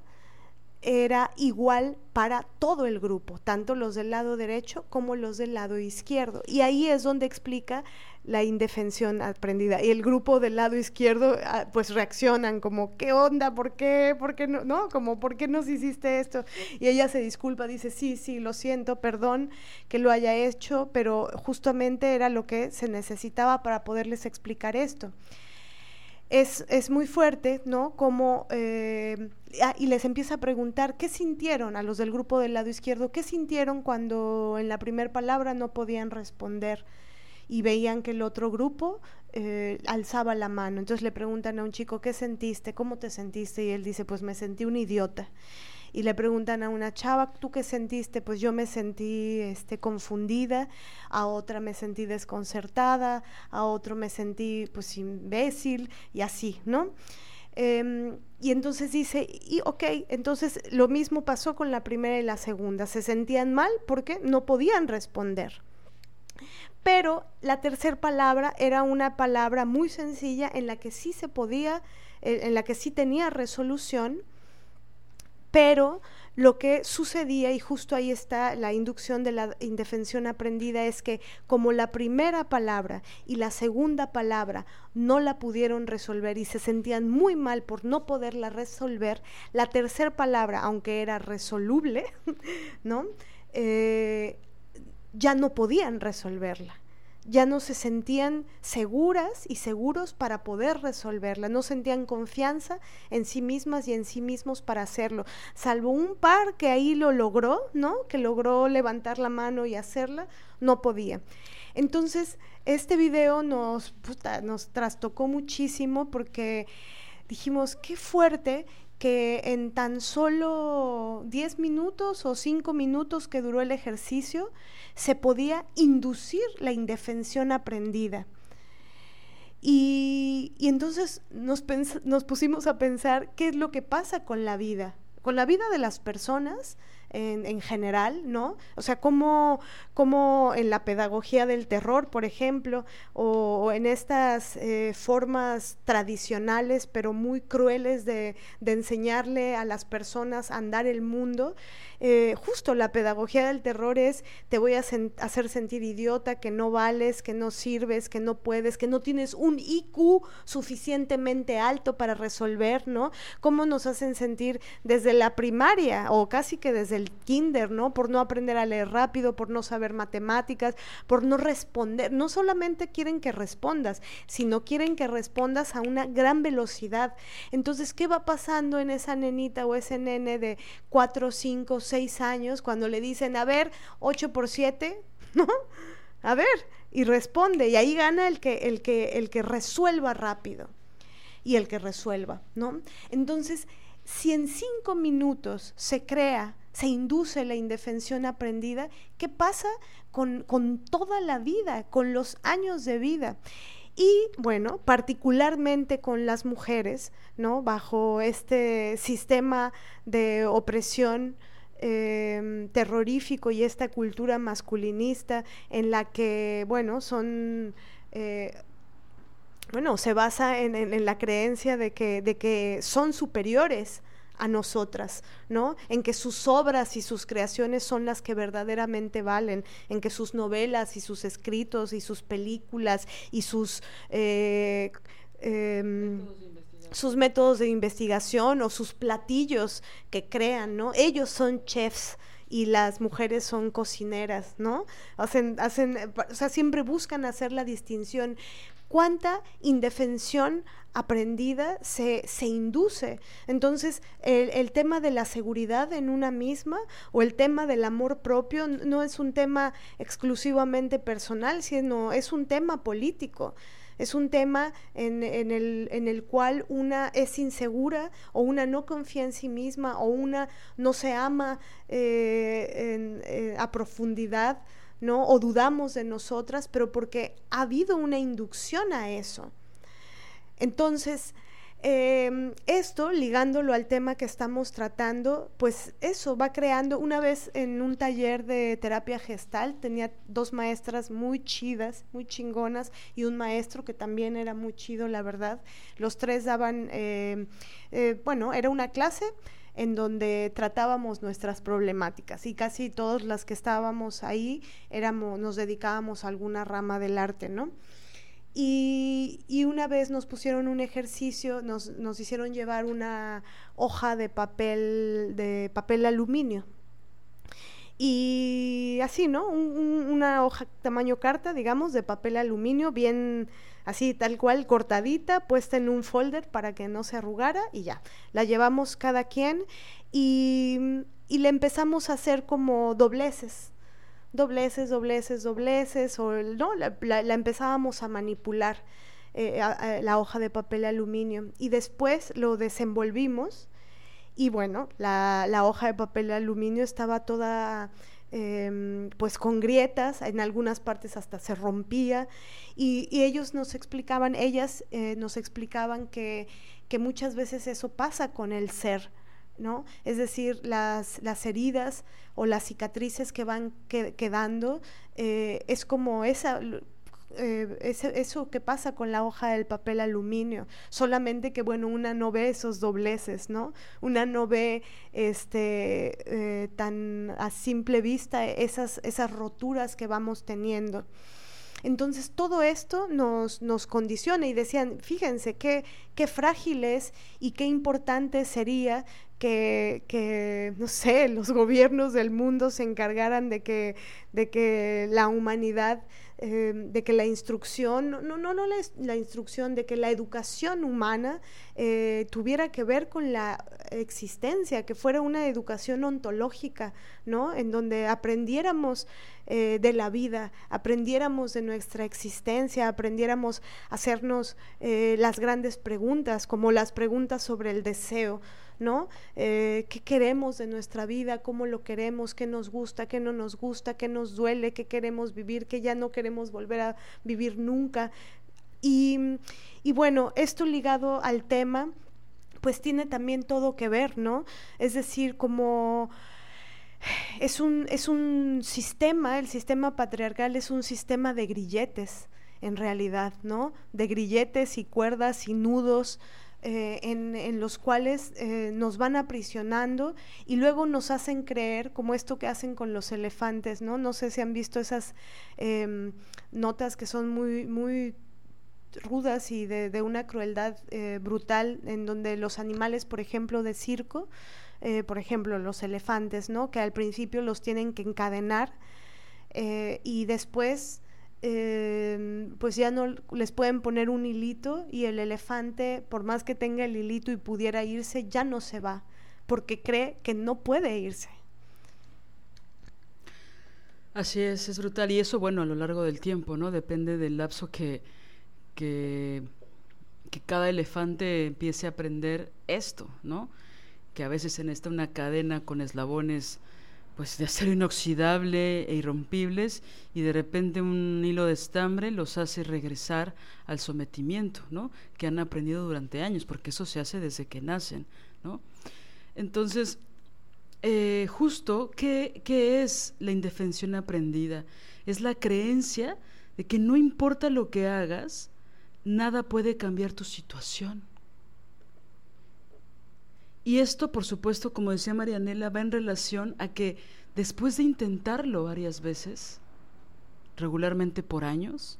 era igual para todo el grupo, tanto los del lado derecho como los del lado izquierdo. Y ahí es donde explica la indefensión aprendida. Y el grupo del lado izquierdo ah, pues reaccionan como, ¿qué onda? ¿Por qué? ¿Por qué no? ¿No? Como, ¿por qué nos hiciste esto? Y ella se disculpa, dice, sí, sí, lo siento, perdón que lo haya hecho, pero justamente era lo que se necesitaba para poderles explicar esto es, muy fuerte, ¿no? Como, eh, ah, y les empieza a preguntar, ¿qué sintieron a los del grupo del lado izquierdo? ¿Qué sintieron cuando en la primera palabra no podían responder? y veían que el otro grupo eh, alzaba la mano. Entonces le preguntan a un chico, ¿qué sentiste? ¿Cómo te sentiste? Y él dice, pues me sentí un idiota y le preguntan a una chava, ¿tú qué sentiste? Pues yo me sentí este, confundida, a otra me sentí desconcertada, a otro me sentí pues imbécil y así, ¿no? Em, y entonces dice, y ok, entonces lo mismo pasó con la primera y la segunda, se sentían mal porque no podían responder. Pero la tercera palabra era una palabra muy sencilla en la que sí se podía, en la que sí tenía resolución pero lo que sucedía, y justo ahí está la inducción de la indefensión aprendida, es que como la primera palabra y la segunda palabra no la pudieron resolver y se sentían muy mal por no poderla resolver, la tercera palabra, aunque era resoluble, ¿no? Eh, ya no podían resolverla ya no se sentían seguras y seguros para poder resolverla, no sentían confianza en sí mismas y en sí mismos para hacerlo, salvo un par que ahí lo logró, ¿no? Que logró levantar la mano y hacerla, no podía. Entonces, este video nos, nos trastocó muchísimo porque dijimos, qué fuerte que en tan solo 10 minutos o 5 minutos que duró el ejercicio se podía inducir la indefensión aprendida. Y, entonces nos, nos pusimos a pensar qué es lo que pasa con la vida, con la vida de las personas en, general, ¿no? O sea, como, como en la pedagogía del terror, por ejemplo, o, en estas eh, formas tradicionales, pero muy crueles de, enseñarle a las personas a andar el mundo, eh, justo la pedagogía del terror es, te voy a hacer sentir idiota, que no vales, que no sirves, que no puedes, que no tienes un IQ suficientemente alto para resolver, ¿no? ¿Cómo nos hacen sentir desde la primaria o casi que desde el kinder, ¿no? Por no aprender a leer rápido, por no saber matemáticas, por no responder. No solamente quieren que respondas, sino quieren que respondas a una gran velocidad. Entonces, ¿qué va pasando en esa nenita o ese nene de 4, 5, 6 años cuando le dicen, a ver, 8 por 7, ¿no? A ver, y responde, y ahí gana el que, el que, el que resuelva rápido y el que resuelva, ¿no? Entonces, si en cinco minutos se crea, se induce la indefensión aprendida, ¿qué pasa con, toda la vida, con los años de vida? Y bueno, particularmente con las mujeres, ¿no? Bajo este sistema de opresión em, terrorífico y esta cultura masculinista en la que, bueno, son eh, bueno, se basa en, la creencia de que, de que son superiores a nosotras, ¿no? En que sus obras y sus creaciones son las que verdaderamente valen, en que sus novelas y sus escritos y sus películas y sus... Eh, em, sus métodos de investigación o sus platillos que crean, ¿no? Ellos son chefs y las mujeres son cocineras, ¿no? Hacen, hacen, o sea, siempre buscan hacer la distinción cuánta indefensión aprendida se, se induce. Entonces, el, tema de la seguridad en una misma o el tema del amor propio no es un tema exclusivamente personal, sino es un tema político. Es un tema en, el, en, el, cual una es insegura o una no confía en sí misma o una no se ama eh, eh, a profundidad ¿no? O dudamos de nosotras, pero porque ha habido una inducción a eso. Entonces, em, esto, ligándolo al tema que estamos tratando, pues eso va creando, una vez en un taller de terapia gestal, tenía dos maestras muy chidas, muy chingonas, y un maestro que también era muy chido, la verdad. Los tres daban, em, eh, bueno, era una clase en donde tratábamos nuestras problemáticas y casi todas las que estábamos ahí éramos, nos dedicábamos a alguna rama del arte, ¿no? Y, una vez nos pusieron un ejercicio, nos, nos hicieron llevar una hoja de papel, de papel aluminio, y así, ¿no? una hoja tamaño carta, digamos, de papel aluminio, bien así, tal cual, cortadita, puesta en un folder para que no se arrugara y ya. La llevamos cada quien y, y le empezamos a hacer como dobleces, dobleces, dobleces, dobleces, o no, la, empezábamos a manipular. Eh, la hoja de papel aluminio y después lo desenvolvimos y bueno, la, hoja de papel aluminio estaba toda em, pues con grietas, en algunas partes hasta se rompía y, ellos nos explicaban, ellas eh, nos explicaban que, que, muchas veces eso pasa con el ser, ¿no? Es decir, las, las heridas o las cicatrices que van quedando, eh, es como esa eh, eso que pasa con la hoja del papel aluminio, solamente que bueno, una no ve esos dobleces, ¿no? Una no ve este, eh, tan a simple vista esas, esas roturas que vamos teniendo. Entonces todo esto nos, nos condiciona y decían, fíjense qué, qué frágil es y qué importante sería que, que, no sé, los gobiernos del mundo se encargaran de que, de que la humanidad Em, de que la instrucción, no, no, no la, instrucción, de que la educación humana eh, tuviera que ver con la existencia, que fuera una educación ontológica, ¿no? En donde aprendiéramos eh, de la vida, aprendiéramos de nuestra existencia, aprendiéramos a hacernos eh, las grandes preguntas, como las preguntas sobre el deseo, ¿no? Eh, ¿Qué queremos de nuestra vida? ¿Cómo lo queremos? ¿Qué nos gusta? ¿Qué no nos gusta? ¿Qué nos duele? ¿Qué queremos vivir? ¿Qué ya no queremos volver a vivir nunca? Y, y bueno, esto ligado al tema, pues tiene también todo que ver, ¿no? Es decir, como es un, es un sistema, el sistema patriarcal es un sistema de grilletes, en realidad, ¿no? De grilletes y cuerdas y nudos eh, en, los cuales eh, nos van aprisionando y luego nos hacen creer, como esto que hacen con los elefantes, ¿no? No sé si han visto esas em, notas que son muy, muy rudas y de, una crueldad eh, brutal, en donde los animales, por ejemplo, de circo, por ejemplo, los elefantes, ¿no? Que al principio los tienen que encadenar y después Em, pues ya no les pueden poner un hilito y el elefante, por más que tenga el hilito y pudiera irse, ya no se va, porque cree que no puede irse. Así es, es brutal. Y eso, bueno, a lo largo del tiempo, ¿no? Depende del lapso que, que, que cada elefante empiece a aprender esto, ¿no? Que a veces en esta una cadena con eslabones pues de acero inoxidable e irrompibles y de repente un hilo de estambre los hace regresar al sometimiento, ¿no? Que han aprendido durante años, porque eso se hace desde que nacen, ¿no? Entonces, eh, justo, ¿qué, ¿qué es la indefensión aprendida? Es la creencia de que no importa lo que hagas, nada puede cambiar tu situación. Y esto, por supuesto, como decía Marianela, va en relación a que después de intentarlo varias veces, regularmente por años,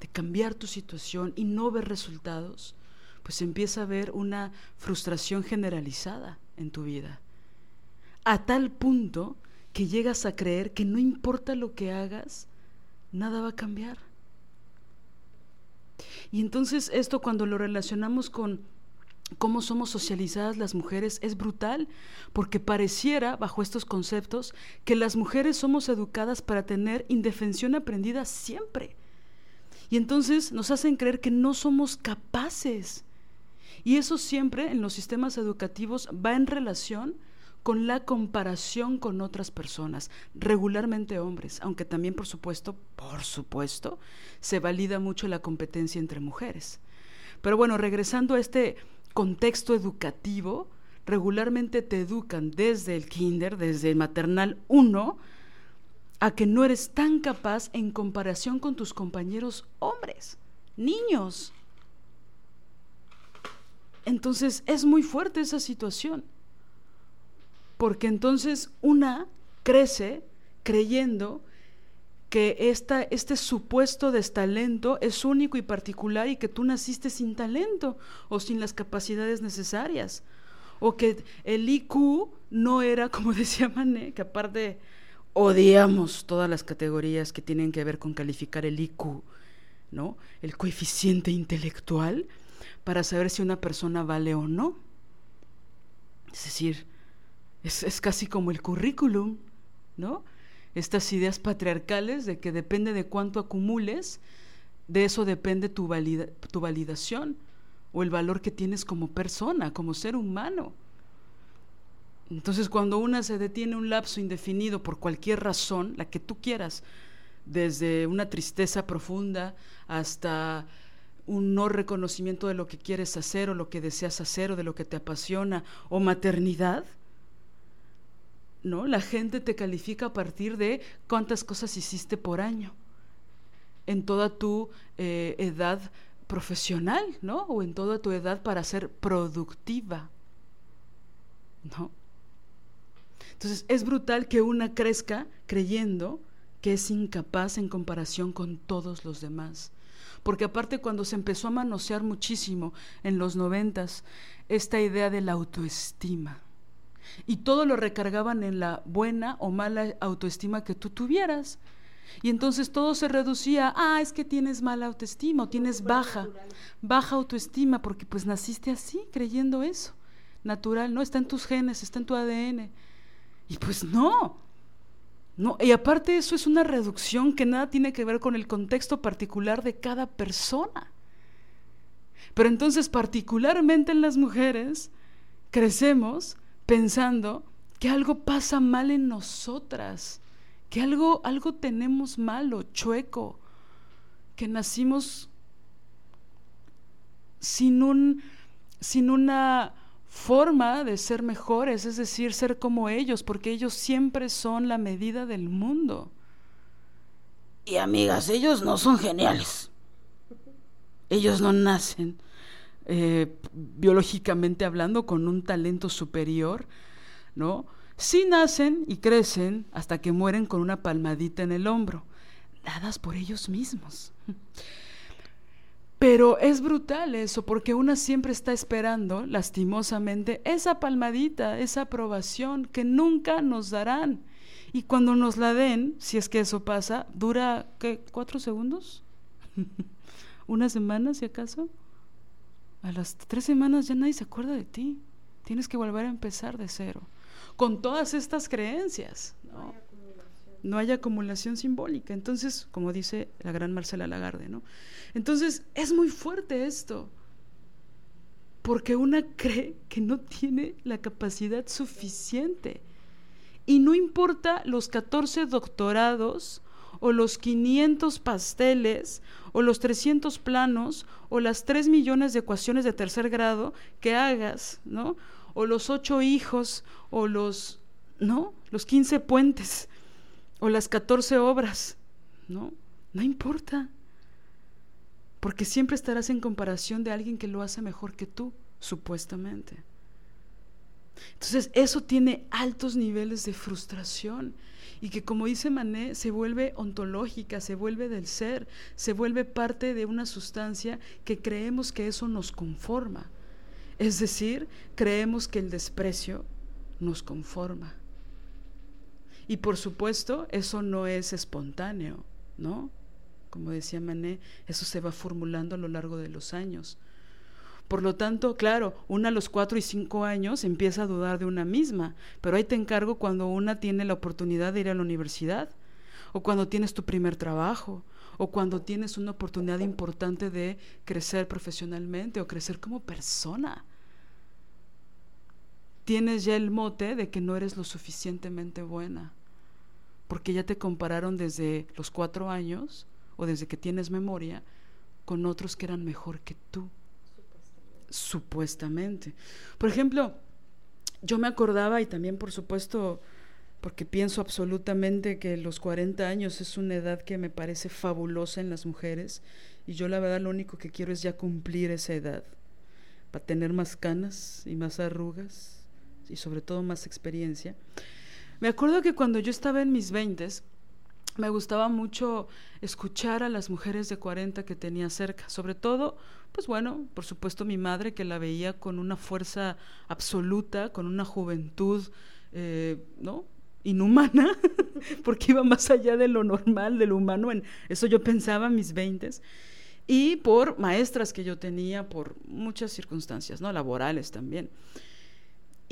de cambiar tu situación y no ver resultados, pues empieza a haber una frustración generalizada en tu vida. A tal punto que llegas a creer que no importa lo que hagas, nada va a cambiar. Y entonces esto cuando lo relacionamos con cómo somos socializadas las mujeres es brutal, porque pareciera, bajo estos conceptos, que las mujeres somos educadas para tener indefensión aprendida siempre. Y entonces nos hacen creer que no somos capaces. Y eso siempre en los sistemas educativos va en relación con la comparación con otras personas, regularmente hombres, aunque también por supuesto, por supuesto, se valida mucho la competencia entre mujeres. Pero bueno, regresando a este contexto educativo, regularmente te educan desde el kinder, desde el maternal 1, a que no eres tan capaz en comparación con tus compañeros hombres, niños. Entonces es muy fuerte esa situación, porque entonces una crece creyendo que esta, este supuesto destalento es único y particular y que tú naciste sin talento o sin las capacidades necesarias. O que el IQ no era, como decía Mané, que aparte odiamos todas las categorías que tienen que ver con calificar el IQ, ¿no? El coeficiente intelectual para saber si una persona vale o no. Es decir, es, es casi como el currículum, ¿no? Estas ideas patriarcales de que depende de cuánto acumules, de eso depende tu, tu validación o el valor que tienes como persona, como ser humano. Entonces cuando una se detiene un lapso indefinido por cualquier razón, la que tú quieras, desde una tristeza profunda hasta un no reconocimiento de lo que quieres hacer o lo que deseas hacer o de lo que te apasiona o maternidad, ¿no? La gente te califica a partir de cuántas cosas hiciste por año. en toda tu eh, edad profesional, ¿no? O en toda tu edad para ser productiva, ¿no? Entonces es brutal que una crezca creyendo que es incapaz en comparación con todos los demás. Porque aparte cuando se empezó a manosear muchísimo en los noventas esta idea de la autoestima, y todo lo recargaban en la buena o mala autoestima que tú tuvieras. Y entonces todo se reducía, ah, es que tienes mala autoestima o tienes baja, baja autoestima, porque pues naciste así, creyendo eso, natural, ¿no? Está en tus genes, está en tu ADN. Y pues no, no, y aparte eso es una reducción que nada tiene que ver con el contexto particular de cada persona. Pero entonces particularmente en las mujeres crecemos pensando que algo pasa mal en nosotras, que algo, algo tenemos malo, chueco, que nacimos sin, un, sin una forma de ser mejores, es decir, ser como ellos, porque ellos siempre son la medida del mundo. Y amigas, ellos no son geniales. Ellos no nacen eh, biológicamente hablando con un talento superior, ¿no? Sí nacen y crecen hasta que mueren con una palmadita en el hombro, dadas por ellos mismos. Pero es brutal eso, porque una siempre está esperando, lastimosamente, esa palmadita, esa aprobación que nunca nos darán. Y cuando nos la den, si es que eso pasa, dura, ¿qué? ¿Cuatro segundos? ¿Una semana, si acaso? A las tres semanas ya nadie se acuerda de ti. Tienes que volver a empezar de cero. Con todas estas creencias. ¿no? no hay acumulación simbólica. Entonces, como dice la gran Marcela Lagarde, ¿no? Entonces, es muy fuerte esto, porque una cree que no tiene la capacidad suficiente. Y no importa los 14 doctorados o los 500 pasteles o los 300 planos o las 3 millones de ecuaciones de tercer grado que hagas, ¿no? O los 8 hijos o los, ¿no? Los 15 puentes o las 14 obras, ¿no? No importa. Porque siempre estarás en comparación de alguien que lo hace mejor que tú, supuestamente. Entonces, eso tiene altos niveles de frustración y que, como dice Mané, se vuelve ontológica, se vuelve del ser, se vuelve parte de una sustancia que creemos que eso nos conforma. Es decir, creemos que el desprecio nos conforma. Y por supuesto, eso no es espontáneo, ¿no? Como decía Mané, eso se va formulando a lo largo de los años. Por lo tanto, claro, una a los cuatro y cinco años empieza a dudar de una misma, pero ahí te encargo cuando una tiene la oportunidad de ir a la universidad, o cuando tienes tu primer trabajo, o cuando tienes una oportunidad importante de crecer profesionalmente o crecer como persona. Tienes ya el mote de que no eres lo suficientemente buena porque ya te compararon desde los cuatro años o desde que tienes memoria con otros que eran mejor que tú. Supuestamente. Por ejemplo, yo me acordaba y también por supuesto porque pienso absolutamente que los 40 años es una edad que me parece fabulosa en las mujeres y yo la verdad lo único que quiero es ya cumplir esa edad para tener más canas y más arrugas y sobre todo más experiencia. Me acuerdo que cuando yo estaba en mis veintes, me gustaba mucho escuchar a las mujeres de 40 que tenía cerca, sobre todo, pues bueno, por supuesto mi madre que la veía con una fuerza absoluta, con una juventud, eh, ¿no? Inhumana, porque iba más allá de lo normal, de lo humano, en eso yo pensaba en mis veintes, y por maestras que yo tenía, por muchas circunstancias, ¿no? Laborales también.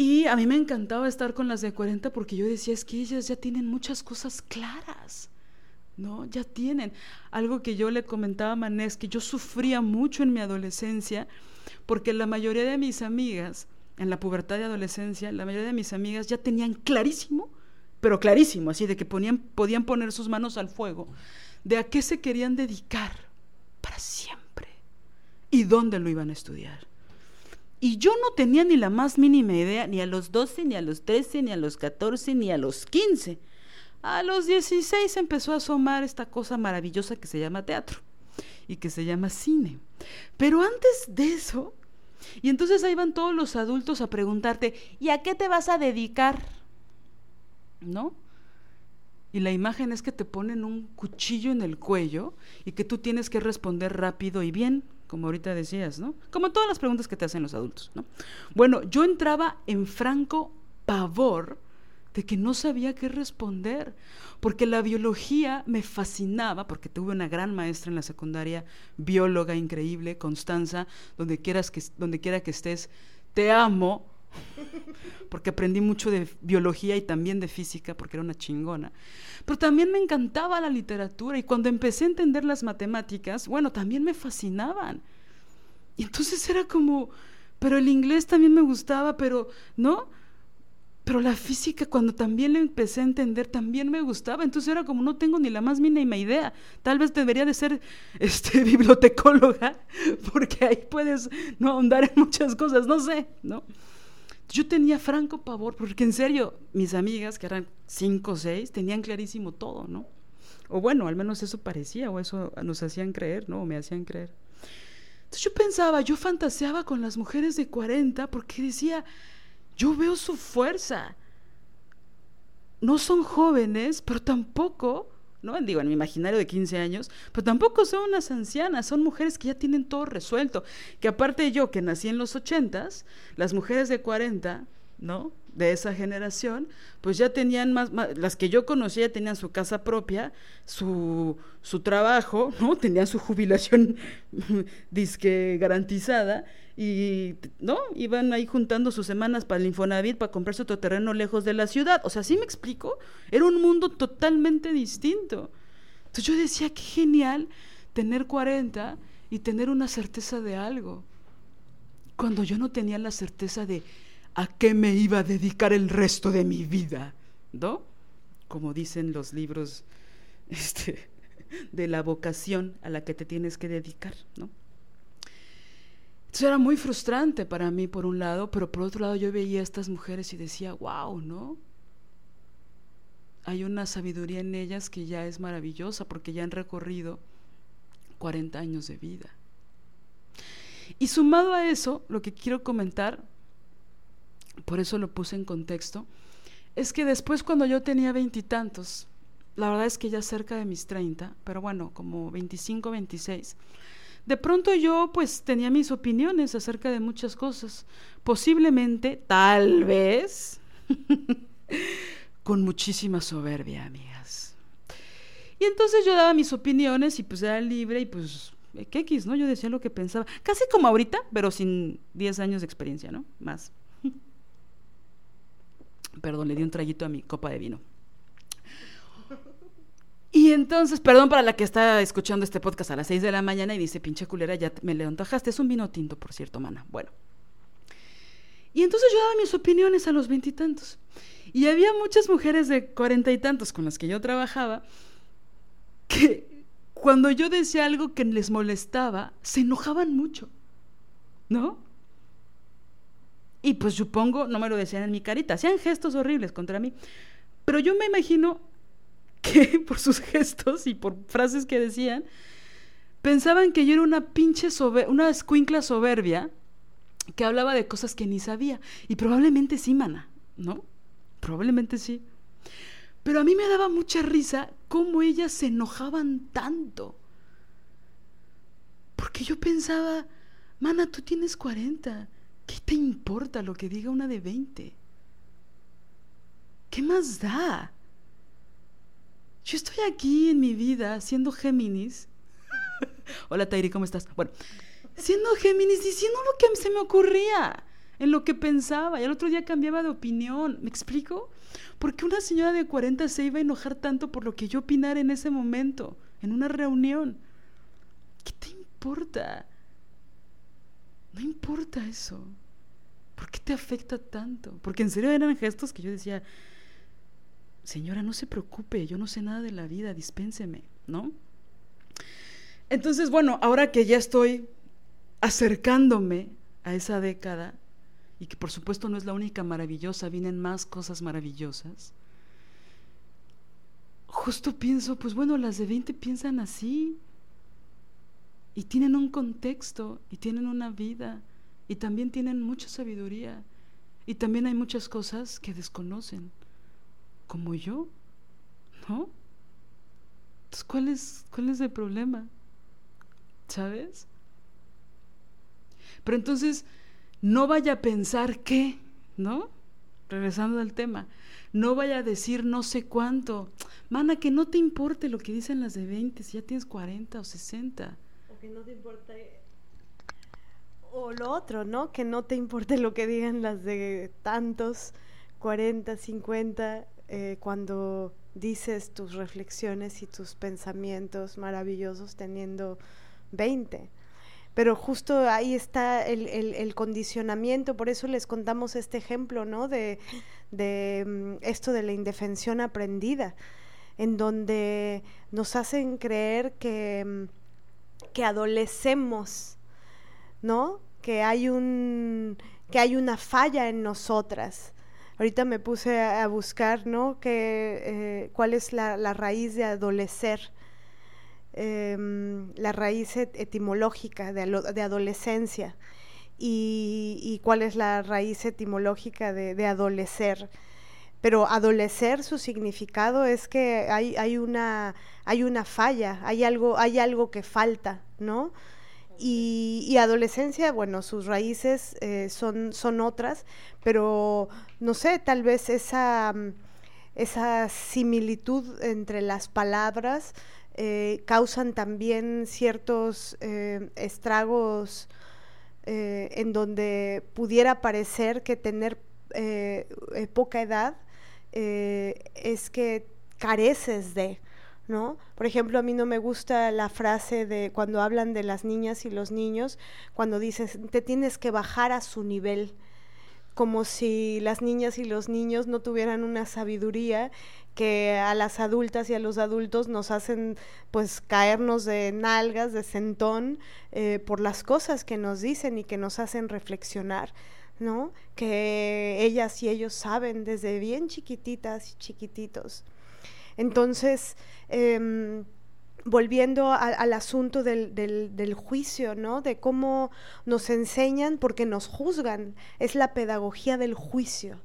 Y a mí me encantaba estar con las de 40 porque yo decía, es que ellas ya tienen muchas cosas claras, ¿no? Ya tienen. Algo que yo le comentaba a Manés, que yo sufría mucho en mi adolescencia, porque la mayoría de mis amigas, en la pubertad y adolescencia, la mayoría de mis amigas ya tenían clarísimo, pero clarísimo, así de que ponían, podían poner sus manos al fuego, de a qué se querían dedicar para siempre y dónde lo iban a estudiar. Y yo no tenía ni la más mínima idea, ni a los 12, ni a los 13, ni a los 14, ni a los 15. A los 16 empezó a asomar esta cosa maravillosa que se llama teatro y que se llama cine. Pero antes de eso, y entonces ahí van todos los adultos a preguntarte, ¿y a qué te vas a dedicar? ¿No? Y la imagen es que te ponen un cuchillo en el cuello y que tú tienes que responder rápido y bien, como ahorita decías, ¿no? Como todas las preguntas que te hacen los adultos, ¿no? Bueno, yo entraba en franco pavor de que no sabía qué responder, porque la biología me fascinaba, porque tuve una gran maestra en la secundaria, bióloga increíble, Constanza, donde, quieras que, donde quiera que estés, te amo, porque aprendí mucho de biología y también de física, porque era una chingona. Pero también me encantaba la literatura y cuando empecé a entender las matemáticas, bueno, también me fascinaban. Y entonces era como, pero el inglés también me gustaba, pero, ¿no? Pero la física, cuando también la empecé a entender, también me gustaba. Entonces era como, no tengo ni la más mínima idea. Tal vez debería de ser este, bibliotecóloga, porque ahí puedes no ahondar en muchas cosas, no sé, ¿no? Yo tenía franco pavor, porque en serio, mis amigas, que eran cinco o seis, tenían clarísimo todo, ¿no? O bueno, al menos eso parecía, o eso nos hacían creer, ¿no? O me hacían creer. Entonces yo pensaba, yo fantaseaba con las mujeres de 40 porque decía, yo veo su fuerza. No son jóvenes, pero tampoco, no digo en mi imaginario de 15 años, pero tampoco son unas ancianas, son mujeres que ya tienen todo resuelto. Que aparte yo, que nací en los 80s, las mujeres de 40, ¿no? De esa generación, pues ya tenían más, las que yo conocía tenían su casa propia, su, su trabajo, ¿no? Tenían su jubilación disque garantizada y, ¿no? Iban ahí juntando sus semanas para el Infonavit, para comprarse otro terreno lejos de la ciudad. O sea, ¿sí me explico? Era un mundo totalmente distinto. Entonces yo decía, qué genial tener 40 y tener una certeza de algo. Cuando yo no tenía la certeza de a qué me iba a dedicar el resto de mi vida, ¿no? Como dicen los libros este, de la vocación a la que te tienes que dedicar, ¿no? Eso era muy frustrante para mí por un lado, pero por otro lado yo veía a estas mujeres y decía, wow, ¿no? Hay una sabiduría en ellas que ya es maravillosa porque ya han recorrido 40 años de vida. Y sumado a eso, lo que quiero comentar por eso lo puse en contexto, es que después cuando yo tenía veintitantos, la verdad es que ya cerca de mis treinta, pero bueno, como veinticinco, veintiséis, de pronto yo pues tenía mis opiniones acerca de muchas cosas, posiblemente, tal vez, con muchísima soberbia, amigas. Y entonces yo daba mis opiniones y pues era libre y pues ¿qué X, ¿no? Yo decía lo que pensaba, casi como ahorita, pero sin diez años de experiencia, ¿no? Más. Perdón, le di un traguito a mi copa de vino. Y entonces, perdón para la que está escuchando este podcast a las 6 de la mañana y dice, pinche culera, ya me le antojaste. Es un vino tinto, por cierto, mana. Bueno. Y entonces yo daba mis opiniones a los veintitantos. Y, y había muchas mujeres de cuarenta y tantos con las que yo trabajaba que cuando yo decía algo que les molestaba, se enojaban mucho. ¿No? Y pues supongo, no me lo decían en mi carita, hacían gestos horribles contra mí. Pero yo me imagino que por sus gestos y por frases que decían, pensaban que yo era una pinche sober una escuincla soberbia que hablaba de cosas que ni sabía. Y probablemente sí, mana, ¿no? Probablemente sí. Pero a mí me daba mucha risa cómo ellas se enojaban tanto. Porque yo pensaba, mana, tú tienes 40 ¿Qué te importa lo que diga una de 20? ¿Qué más da? Yo estoy aquí en mi vida siendo Géminis. Hola Tairi, ¿cómo estás? Bueno, siendo Géminis, diciendo lo que se me ocurría, en lo que pensaba, y el otro día cambiaba de opinión. ¿Me explico? ¿Por qué una señora de 40 se iba a enojar tanto por lo que yo opinara en ese momento, en una reunión? ¿Qué te importa? No importa eso. ¿Por qué te afecta tanto? Porque en serio eran gestos que yo decía, señora, no se preocupe, yo no sé nada de la vida, dispénseme, ¿no? Entonces, bueno, ahora que ya estoy acercándome a esa década, y que por supuesto no es la única maravillosa, vienen más cosas maravillosas, justo pienso, pues bueno, las de 20 piensan así y tienen un contexto y tienen una vida y también tienen mucha sabiduría y también hay muchas cosas que desconocen, como yo, ¿no? Entonces, ¿cuál es, cuál es el problema? ¿Sabes? Pero entonces, no vaya a pensar que, ¿no? Regresando al tema, no vaya a decir no sé cuánto. Mana, que no te importe lo que dicen las de 20, si ya tienes 40 o 60. O que no te importe. O lo otro, ¿no? Que no te importe lo que digan las de tantos, 40, 50, eh, cuando dices tus reflexiones y tus pensamientos maravillosos teniendo 20 pero justo ahí está el, condicionamiento, por eso les contamos este ejemplo, ¿no? De, mm, esto de la indefensión aprendida, en donde nos hacen creer que, mm, que adolecemos, ¿no? Que hay, un, que hay una falla en nosotras. Ahorita me puse a, buscar, ¿no? Que, eh, ¿Cuál es la, la raíz de adolecer? Em, la raíz etimológica de, adolescencia y, cuál es la raíz etimológica de, adolecer. Pero adolecer, su significado es que hay, hay, una, hay una falla, hay algo, hay algo que falta, ¿no? Y, adolescencia, bueno, sus raíces eh, son, son otras, pero no sé, tal vez esa, esa similitud entre las palabras eh, causan también ciertos eh, estragos en donde pudiera parecer que tener poca edad es que careces de, ¿no? Por ejemplo, a mí no me gusta la frase de cuando hablan de las niñas y los niños, cuando dices, te tienes que bajar a su nivel como si las niñas y los niños no tuvieran una sabiduría que a las adultas y a los adultos nos hacen pues caernos de nalgas, de sentón, eh, por las cosas que nos dicen y que nos hacen reflexionar, ¿no? Que ellas y ellos saben desde bien chiquititas y chiquititos. Entonces, em, volviendo al asunto del, juicio, ¿no? De cómo nos enseñan porque nos juzgan. Es la pedagogía del juicio.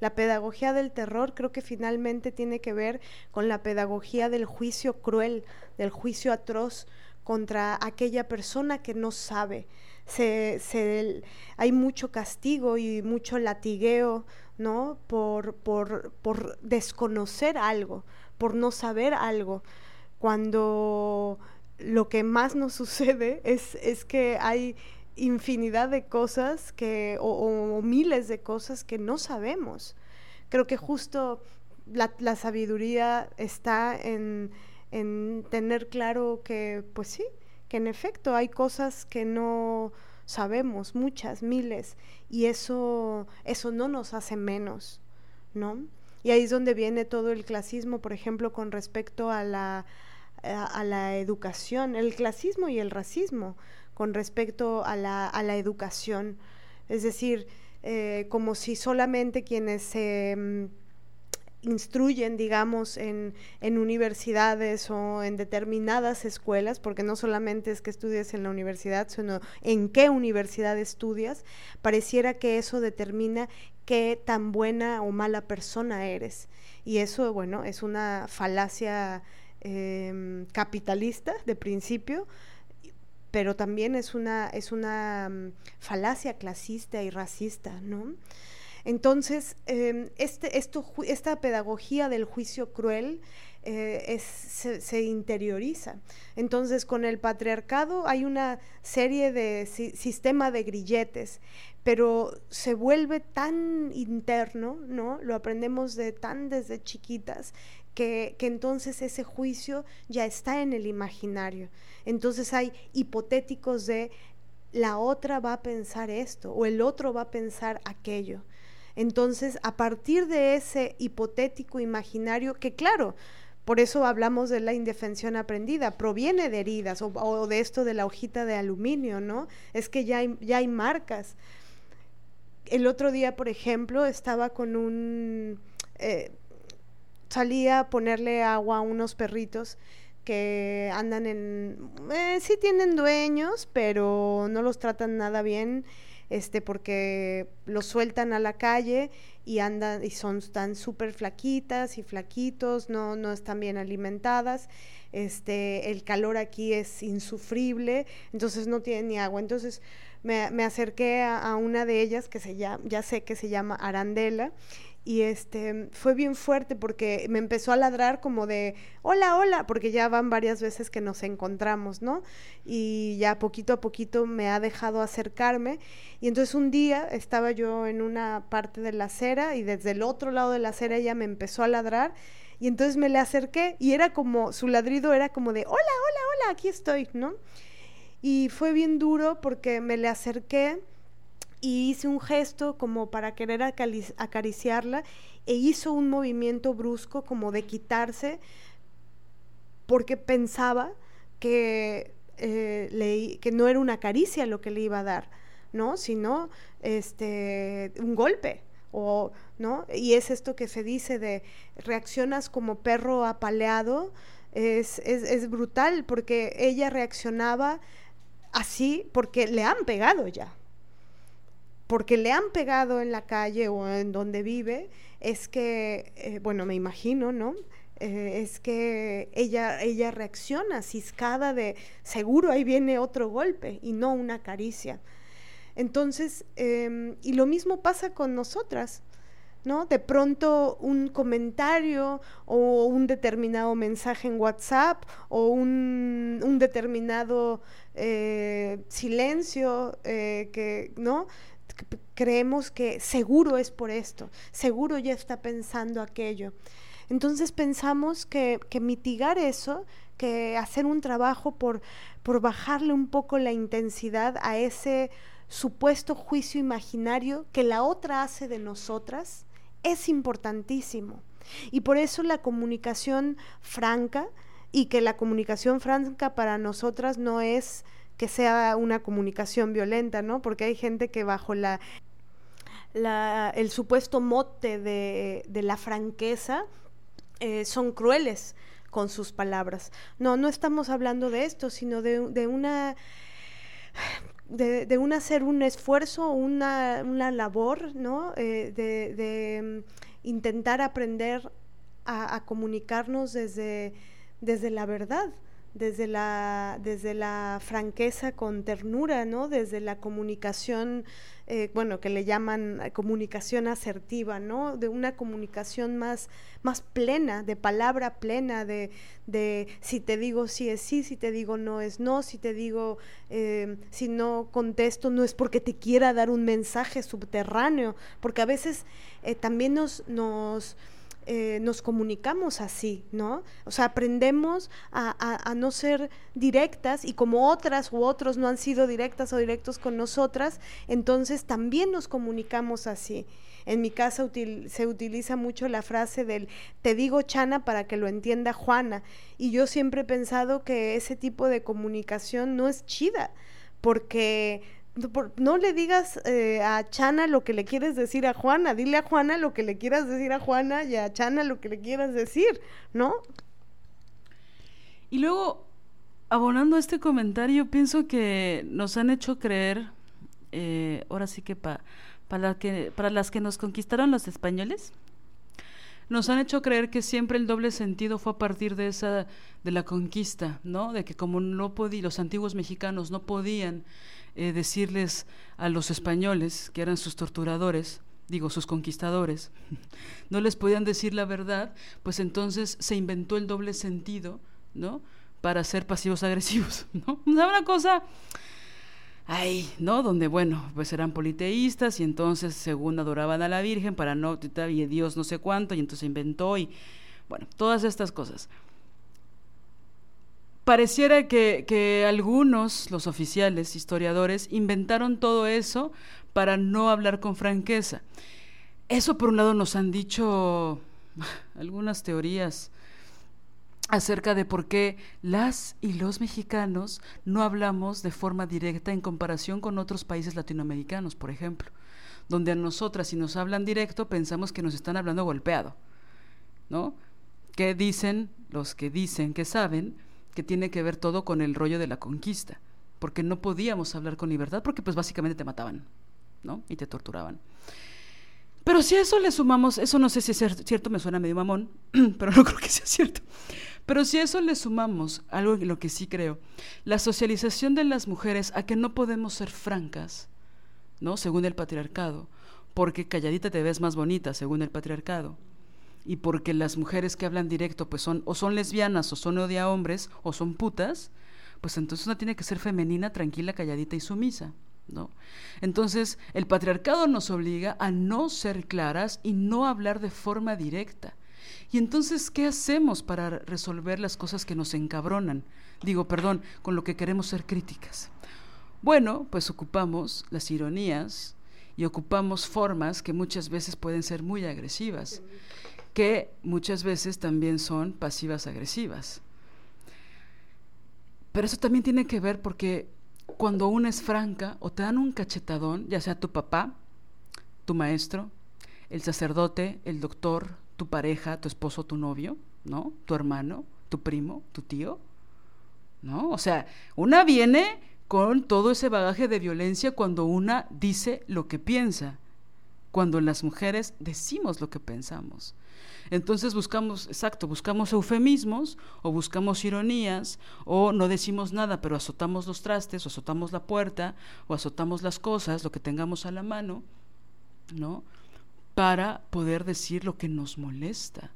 La pedagogía del terror creo que finalmente tiene que ver con la pedagogía del juicio cruel, del juicio atroz contra aquella persona que no sabe. Se, hay mucho castigo y mucho latigueo, ¿no? Por, por, por desconocer algo, por no saber algo cuando lo que más nos sucede es, es que hay infinidad de cosas que, o, miles de cosas que no sabemos. Creo que justo la, la sabiduría está en, en, tener claro que, pues sí, que en efecto hay cosas que no sabemos, muchas, miles, y eso, eso no nos hace menos, ¿no? Y ahí es donde viene todo el clasismo, por ejemplo, con respecto a la, a, la educación, el clasismo y el racismo con respecto a la, a la educación. Es decir, eh, como si solamente quienes se mm, instruyen, digamos, en, en, universidades o en determinadas escuelas, porque no solamente es que estudies en la universidad, sino en qué universidad estudias, pareciera que eso determina qué tan buena o mala persona eres. Y eso, bueno, es una falacia Em, capitalista de principio, pero también es una, es una mm, falacia clasista y racista, ¿no? Entonces, em, este, esto, esta pedagogía del juicio cruel eh, se, interioriza. Entonces, con el patriarcado hay una serie de sistema de grilletes, pero se vuelve tan interno, ¿no? Lo aprendemos de tan desde chiquitas que, entonces ese juicio ya está en el imaginario. Entonces hay hipotéticos de la otra va a pensar esto o el otro va a pensar aquello. Entonces, a partir de ese hipotético imaginario, que claro, por eso hablamos de la indefensión aprendida, proviene de heridas o, de esto de la hojita de aluminio, ¿no? Es que ya ya hay marcas. El otro día, por ejemplo, estaba con un... Eh, salía a ponerle agua a unos perritos que andan en... Eh, sí tienen dueños, pero no los tratan nada bien, este, porque los sueltan a la calle y andan y son están súper flaquitas y flaquitos, no, no están bien alimentadas, este, el calor aquí es insufrible, entonces no tienen ni agua. Entonces me, acerqué a, una de ellas que se llama, ya sé que se llama Arandela, y este fue bien fuerte porque me empezó a ladrar como de hola, hola, porque ya van varias veces que nos encontramos, ¿no? Y ya poquito a poquito me ha dejado acercarme y entonces un día estaba yo en una parte de la acera y desde el otro lado de la acera ella me empezó a ladrar y entonces me le acerqué y era como su ladrido era como de hola, hola, hola, aquí estoy, ¿no? Y fue bien duro porque me le acerqué y hice un gesto como para querer acariciarla e hizo un movimiento brusco como de quitarse porque pensaba que, eh, que no era una caricia lo que le iba a dar, ¿no? Sino este, un golpe. O, ¿no? Y es esto que se dice de reaccionas como perro apaleado, es, es, es brutal porque ella reaccionaba así porque le han pegado ya, porque le han pegado en la calle o en donde vive, es que, eh, bueno, me imagino, ¿no? Eh, es que ella, ella reacciona ciscada de seguro ahí viene otro golpe y no una caricia. Entonces, em, y lo mismo pasa con nosotras. ¿No? De pronto un comentario o un determinado mensaje en WhatsApp o un, determinado eh, silencio que, ¿no? creemos que seguro es por esto, seguro ya está pensando aquello. Entonces pensamos que, mitigar eso, que hacer un trabajo por, por bajarle un poco la intensidad a ese supuesto juicio imaginario que la otra hace de nosotras, es importantísimo. Y por eso la comunicación franca, y que la comunicación franca para nosotras no es que sea una comunicación violenta, ¿no? Porque hay gente que bajo la, el supuesto mote de, la franqueza eh, son crueles con sus palabras. No, no estamos hablando de esto, sino de, una de, un hacer un esfuerzo, una, una labor, ¿no? Eh, de, mm, intentar aprender a, a comunicarnos desde, desde la verdad desde la, desde la franqueza con ternura, ¿no? Desde la comunicación, eh, bueno, que le llaman eh, comunicación asertiva, ¿no? De una comunicación más, más plena, de palabra plena, de, de si te digo sí es sí, si te digo no es no, si te digo eh, si no contesto no es porque te quiera dar un mensaje subterráneo, porque a veces también nos... nos eh, nos comunicamos así, ¿no? O sea, aprendemos a, no ser directas y como otras u otros no han sido directas o directos con nosotras, entonces también nos comunicamos así. En mi casa se utiliza mucho la frase del te digo Chana para que lo entienda Juana. Y yo siempre he pensado que ese tipo de comunicación no es chida, porque no le digas eh, a Chana lo que le quieres decir a Juana, dile a Juana lo que le quieras decir a Juana y a Chana lo que le quieras decir, ¿no? Y luego, abonando a este comentario, pienso que nos han hecho creer, eh, ahora sí que, para que para las que nos conquistaron los españoles, nos han hecho creer que siempre el doble sentido fue a partir de esa de la conquista, ¿no? De que como no podían los antiguos mexicanos no podían eh, decirles a los españoles, que eran sus torturadores, digo, sus conquistadores, no les podían decir la verdad, pues entonces se inventó el doble sentido, ¿no? Para ser pasivos agresivos, ¿no? una cosa, ay, ¿no? Donde, bueno, pues eran politeístas y entonces según adoraban a la Virgen para no, y Dios no sé cuánto, y entonces inventó y, bueno, todas estas cosas pareciera que, algunos, los oficiales, historiadores, inventaron todo eso para no hablar con franqueza. Eso por un lado nos han dicho algunas teorías acerca de por qué las y los mexicanos no hablamos de forma directa en comparación con otros países latinoamericanos, por ejemplo, donde a nosotras si nos hablan directo pensamos que nos están hablando golpeado, ¿no? que dicen, los que dicen que saben, que tiene que ver todo con el rollo de la conquista, porque no podíamos hablar con libertad, porque pues básicamente te mataban, ¿no? Y te torturaban. Pero si a eso le sumamos, eso no sé si es cierto, me suena medio mamón, pero no creo que sea cierto. Pero si a eso le sumamos algo lo que sí creo, la socialización de las mujeres a que no podemos ser francas, ¿no? Según el patriarcado, porque calladita te ves más bonita, según el patriarcado, y porque las mujeres que hablan directo, pues son o son lesbianas, o son odia hombres, o son putas, pues entonces una tiene que ser femenina, tranquila, calladita y sumisa. ¿No? Entonces, el patriarcado nos obliga a no ser claras y no hablar de forma directa. Y entonces, ¿qué hacemos para resolver las cosas que nos encabronan? Digo, perdón, con lo que queremos ser críticas. Bueno, pues ocupamos las ironías y ocupamos formas que muchas veces pueden ser muy agresivas, que muchas veces también son pasivas agresivas. Pero eso también tiene que ver porque cuando una es franca o te dan un cachetadón, ya sea tu papá, tu maestro, el sacerdote, el doctor, tu pareja, tu esposo, tu novio, ¿no? Tu hermano, tu primo, tu tío, ¿no? O sea, una viene con todo ese bagaje de violencia cuando una dice lo que piensa, cuando las mujeres decimos lo que pensamos. Entonces buscamos, exacto, buscamos eufemismos o buscamos ironías o no decimos nada, pero azotamos los trastes o azotamos la puerta o azotamos las cosas, lo que tengamos a la mano, ¿no? para poder decir lo que nos molesta,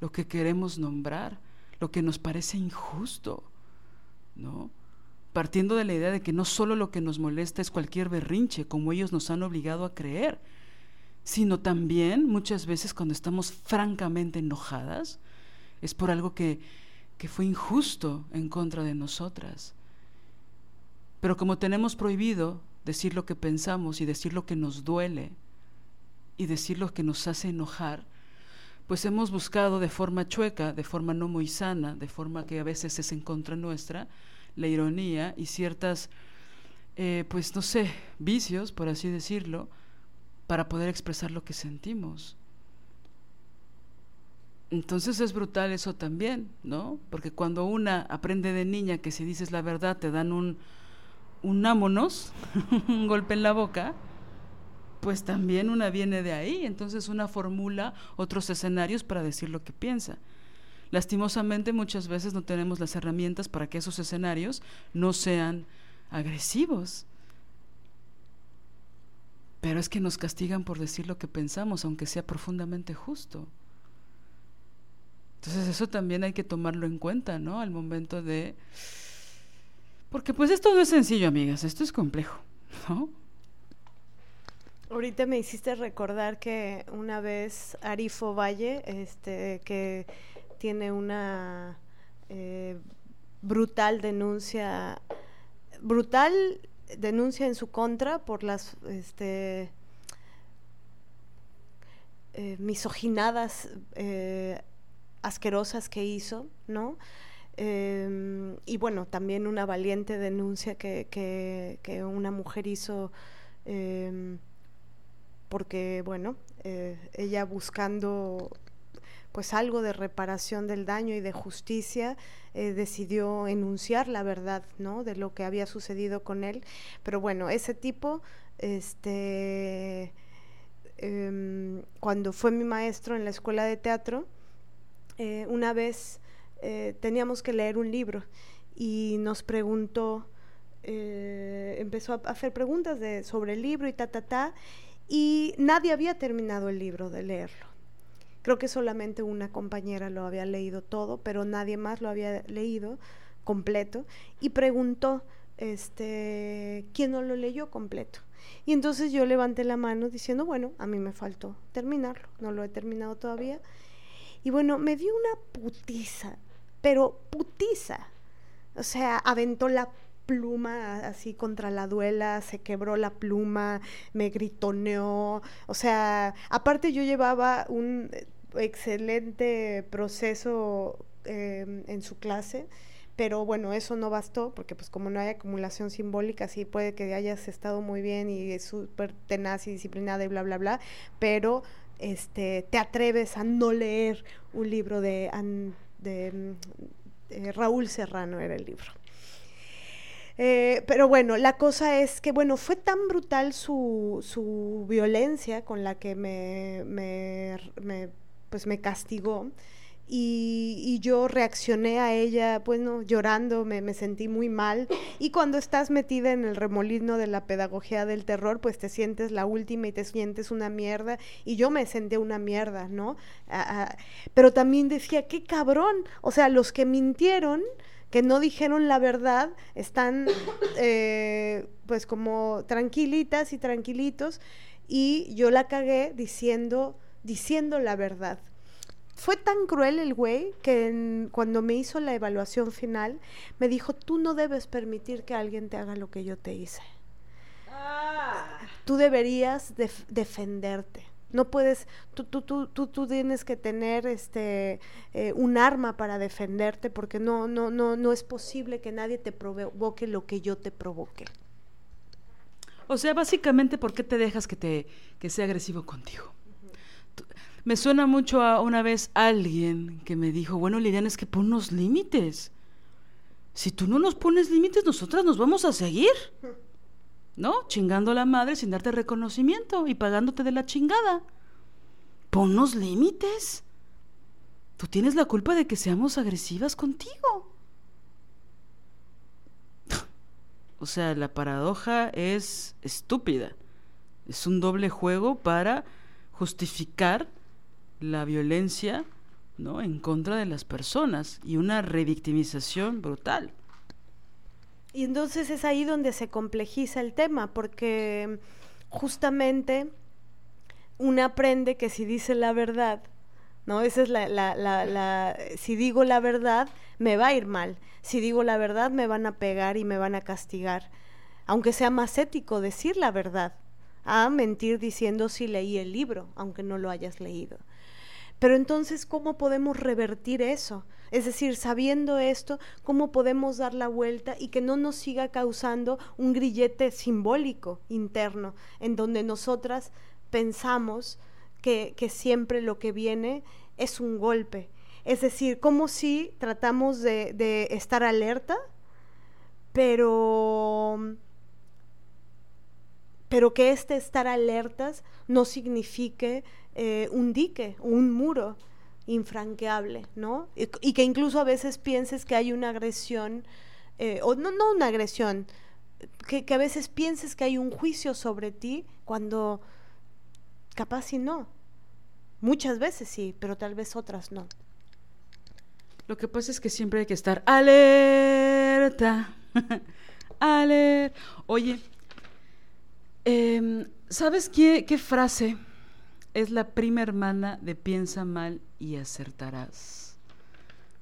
lo que queremos nombrar, lo que nos parece injusto, ¿no? Partiendo de la idea de que no solo lo que nos molesta es cualquier berrinche, como ellos nos han obligado a creer, sino también muchas veces cuando estamos francamente enojadas, es por algo que, que fue injusto en contra de nosotras. Pero como tenemos prohibido decir lo que pensamos y decir lo que nos duele, y decir lo que nos hace enojar, pues hemos buscado de forma chueca, de forma no muy sana, de forma que a veces es en contra nuestra, la ironía y ciertas, eh, pues no sé, vicios, por así decirlo, para poder expresar lo que sentimos. Entonces es brutal eso también, ¿no? Porque cuando una aprende de niña que si dices la verdad te dan un, un ámonos, un golpe en la boca, pues también una viene de ahí, entonces una formula otros escenarios para decir lo que piensa. Lastimosamente muchas veces no tenemos las herramientas para que esos escenarios no sean agresivos. Pero es que nos castigan por decir lo que pensamos, aunque sea profundamente justo. Entonces eso también hay que tomarlo en cuenta, ¿no? Al momento de... Porque pues esto no es sencillo, amigas, esto es complejo, ¿no? Ahorita me hiciste recordar que una vez Arifo Valle, este, que tiene una eh, brutal denuncia, brutal denuncia en su contra por las este, eh, misoginadas eh, asquerosas que hizo, ¿no? Em, y bueno, también una valiente denuncia que, que, que una mujer hizo porque bueno, eh, ella buscando pues algo de reparación del daño y de justicia, eh, decidió enunciar la verdad, ¿no? De lo que había sucedido con él. Pero bueno, ese tipo, este, em, cuando fue mi maestro en la escuela de teatro, eh, una vez teníamos que leer un libro y nos preguntó, empezó a hacer preguntas de, sobre el libro y ta, ta, ta, y nadie había terminado el libro de leerlo. Creo que solamente una compañera lo había leído todo, pero nadie más lo había leído completo y preguntó este quién no lo leyó completo. Y entonces yo levanté la mano diciendo, bueno, a mí me faltó terminarlo, no lo he terminado todavía. Y bueno, me dio una putiza, pero putiza. O sea, aventó la pluma así contra la duela, se quebró la pluma, me gritoneó, o sea, aparte yo llevaba un excelente proceso em, en su clase, pero bueno, eso no bastó, porque pues como no hay acumulación simbólica, sí puede que hayas estado muy bien y súper tenaz y disciplinada y bla, bla, bla, pero este, te atreves a no leer un libro de, de, Raúl Serrano, era el libro. Eh, pero bueno, la cosa es que, bueno, fue tan brutal su, su violencia con la que me, pues me castigó, y, yo reaccioné a ella, bueno, llorando, me, sentí muy mal. Y cuando estás metida en el remolino de la pedagogía del terror, pues te sientes la última y te sientes una mierda. Y yo me senté una mierda, ¿no? pero también decía, qué cabrón. O sea, los que mintieron, que no dijeron la verdad, están eh, pues como tranquilitas y tranquilitos. Y yo la cagué diciendo, diciendo la verdad fue tan cruel el güey que cuando me hizo la evaluación final me dijo, tú no debes permitir que alguien te haga lo que yo te hice. Tú deberías defenderte. No puedes, tú, tú, tú, tú, tú tienes que tener este eh, un arma para defenderte porque no, no, no, no es posible que nadie te provoque lo que yo te provoque. O sea, básicamente, ¿por qué te dejas que te que sea agresivo contigo? Me suena mucho a una vez alguien que me dijo, bueno, Liliana, es que ponnos límites. Si tú no nos pones límites, nosotras nos vamos a seguir. ¿No? Chingando a la madre sin darte reconocimiento y pagándote de la chingada. Ponnos límites. Tú tienes la culpa de que seamos agresivas contigo. o sea, la paradoja es estúpida. Es un doble juego para justificar la violencia ¿no? en contra de las personas y una revictimización brutal. Y entonces es ahí donde se complejiza el tema, porque justamente uno aprende que si dice la verdad, ¿no? Esa es la, la, la, si digo la verdad, me va a ir mal. Si digo la verdad, me van a pegar y me van a castigar. Aunque sea más ético decir la verdad, a mentir diciendo si leí el libro, aunque no lo hayas leído. Pero entonces, ¿cómo podemos revertir eso? Es decir, sabiendo esto, ¿cómo podemos dar la vuelta y que no nos siga causando un grillete simbólico interno en donde nosotras pensamos que, siempre lo que viene es un golpe? Es decir, como si tratamos de, de estar alerta, pero pero que este estar alertas no signifique eh, un dique, un muro infranqueable, ¿no? Y, que incluso a veces pienses que hay una agresión, eh, o no, no una agresión, que, que, a veces pienses que hay un juicio sobre ti cuando capaz y no. Muchas veces sí, pero tal vez otras no. Lo que pasa es que siempre hay que estar alerta. alerta. Oye, Em, ¿Sabes qué, qué frase es la prima hermana de piensa mal y acertarás?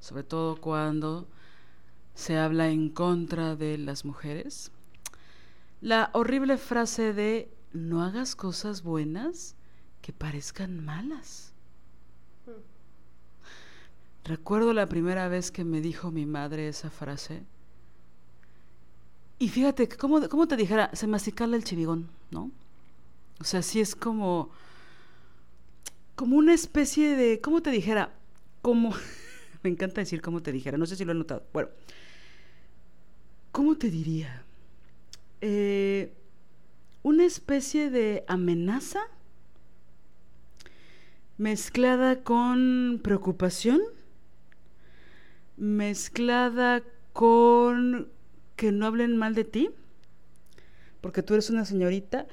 Sobre todo cuando se habla en contra de las mujeres. La horrible frase de no hagas cosas buenas que parezcan malas. Recuerdo la primera vez que me dijo mi madre esa frase y fíjate, ¿cómo, te dijera? Se masticala el chivigón, ¿no? O sea, sí es como. como una especie de. ¿Cómo te dijera? Como. me encanta decir cómo te dijera, no sé si lo he notado. Bueno. ¿Cómo te diría? Eh, una especie de amenaza mezclada con preocupación, mezclada con que no hablen mal de ti, porque tú eres una señorita,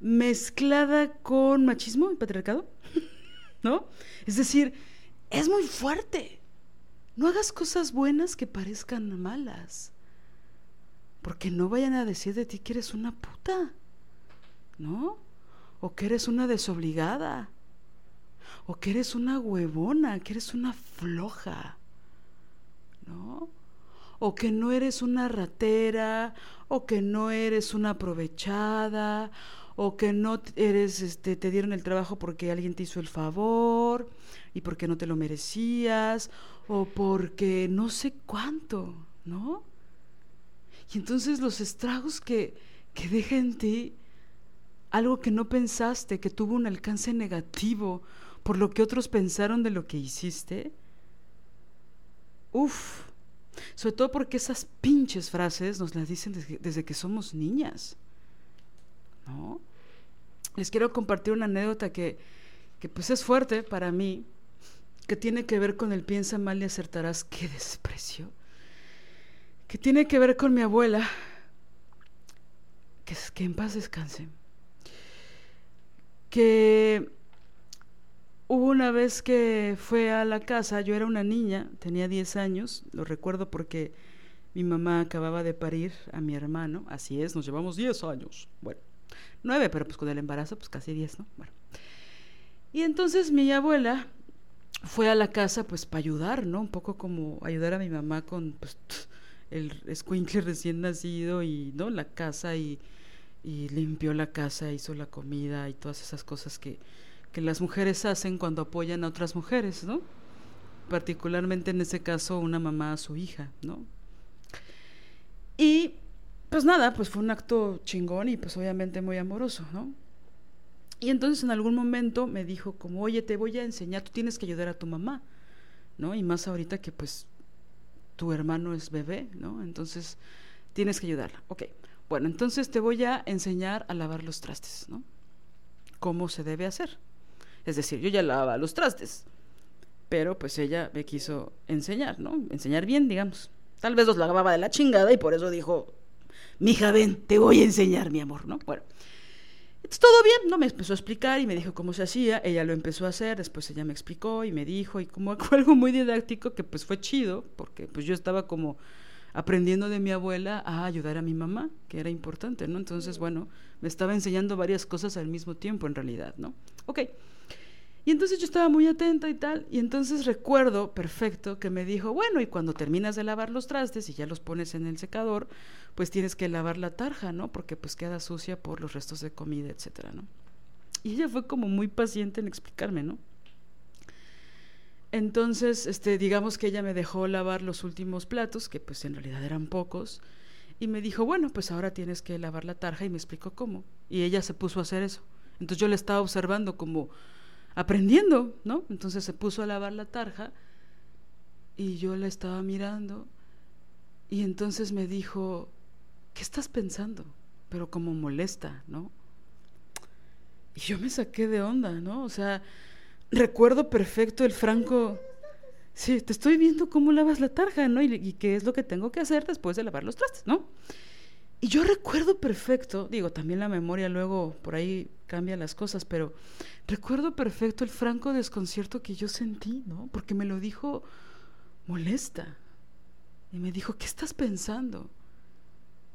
mezclada con machismo y patriarcado, ¿no? Es decir, es muy fuerte. No hagas cosas buenas que parezcan malas, porque no vayan a decir de ti que eres una puta, ¿no? O que eres una desobligada, o que eres una huevona, que eres una floja, ¿no? O que no eres una ratera, o que no eres una aprovechada, o que no eres, este, te dieron el trabajo porque alguien te hizo el favor y porque no te lo merecías, o porque no sé cuánto, ¿no? Y entonces los estragos que, que deja en ti algo que no pensaste, que tuvo un alcance negativo por lo que otros pensaron de lo que hiciste, Uf, sobre todo porque esas pinches frases nos las dicen desde, que somos niñas. ¿No? Les quiero compartir una anécdota que, que pues es fuerte para mí, que tiene que ver con el piensa mal y acertarás, qué desprecio, que tiene que ver con mi abuela, que, que en paz descanse, que Hubo una vez que fue a la casa, yo era una niña, tenía 10 años, lo recuerdo porque mi mamá acababa de parir a mi hermano, así es, nos llevamos 10 años, bueno, 9, pero pues con el embarazo pues casi 10, ¿no? Bueno. Y entonces mi abuela fue a la casa pues para ayudar, ¿no? Un poco como ayudar a mi mamá con pues, el escuincle recién nacido y, ¿no? La casa y, y limpió la casa, hizo la comida y todas esas cosas que que las mujeres hacen cuando apoyan a otras mujeres, ¿no? Particularmente en ese caso una mamá a su hija, ¿no? Y pues nada, pues fue un acto chingón y pues obviamente muy amoroso, ¿no? Y entonces en algún momento me dijo como, oye, te voy a enseñar, tú tienes que ayudar a tu mamá, ¿no? Y más ahorita que pues tu hermano es bebé, ¿no? Entonces tienes que ayudarla. Ok, bueno, entonces te voy a enseñar a lavar los trastes, ¿no? ¿Cómo se debe hacer? Es decir, yo ya lavaba los trastes, pero pues ella me quiso enseñar, ¿no? Enseñar bien, digamos. Tal vez los lavaba de la chingada y por eso dijo, mija, ven, te voy a enseñar, mi amor, ¿no? Bueno, todo bien, ¿no? Me empezó a explicar y me dijo cómo se hacía, ella lo empezó a hacer, después ella me explicó y me dijo, y como algo muy didáctico que pues fue chido, porque pues yo estaba como aprendiendo de mi abuela a ayudar a mi mamá, que era importante, ¿no? Entonces, bueno, me estaba enseñando varias cosas al mismo tiempo, en realidad, ¿no? Ok. Y entonces yo estaba muy atenta y tal, y entonces recuerdo perfecto que me dijo, bueno, y cuando terminas de lavar los trastes y ya los pones en el secador, pues tienes que lavar la tarja, ¿no? Porque pues queda sucia por los restos de comida, etcétera, ¿no? Y ella fue como muy paciente en explicarme, ¿no? Entonces, este, digamos que ella me dejó lavar los últimos platos, que pues en realidad eran pocos, y me dijo, bueno, pues ahora tienes que lavar la tarja y me explicó cómo. Y ella se puso a hacer eso. Entonces yo le estaba observando como aprendiendo, ¿no? Entonces se puso a lavar la tarja y yo la estaba mirando y entonces me dijo, ¿qué estás pensando? Pero como molesta, ¿no? Y yo me saqué de onda, ¿no? O sea, recuerdo perfecto el franco, sí, te estoy viendo cómo lavas la tarja, ¿no? Y, y qué es lo que tengo que hacer después de lavar los trastes, ¿no? Y yo recuerdo perfecto, digo, también la memoria luego por ahí cambia las cosas, pero recuerdo perfecto el franco desconcierto que yo sentí, ¿no? Porque me lo dijo molesta. Y me dijo, ¿qué estás pensando?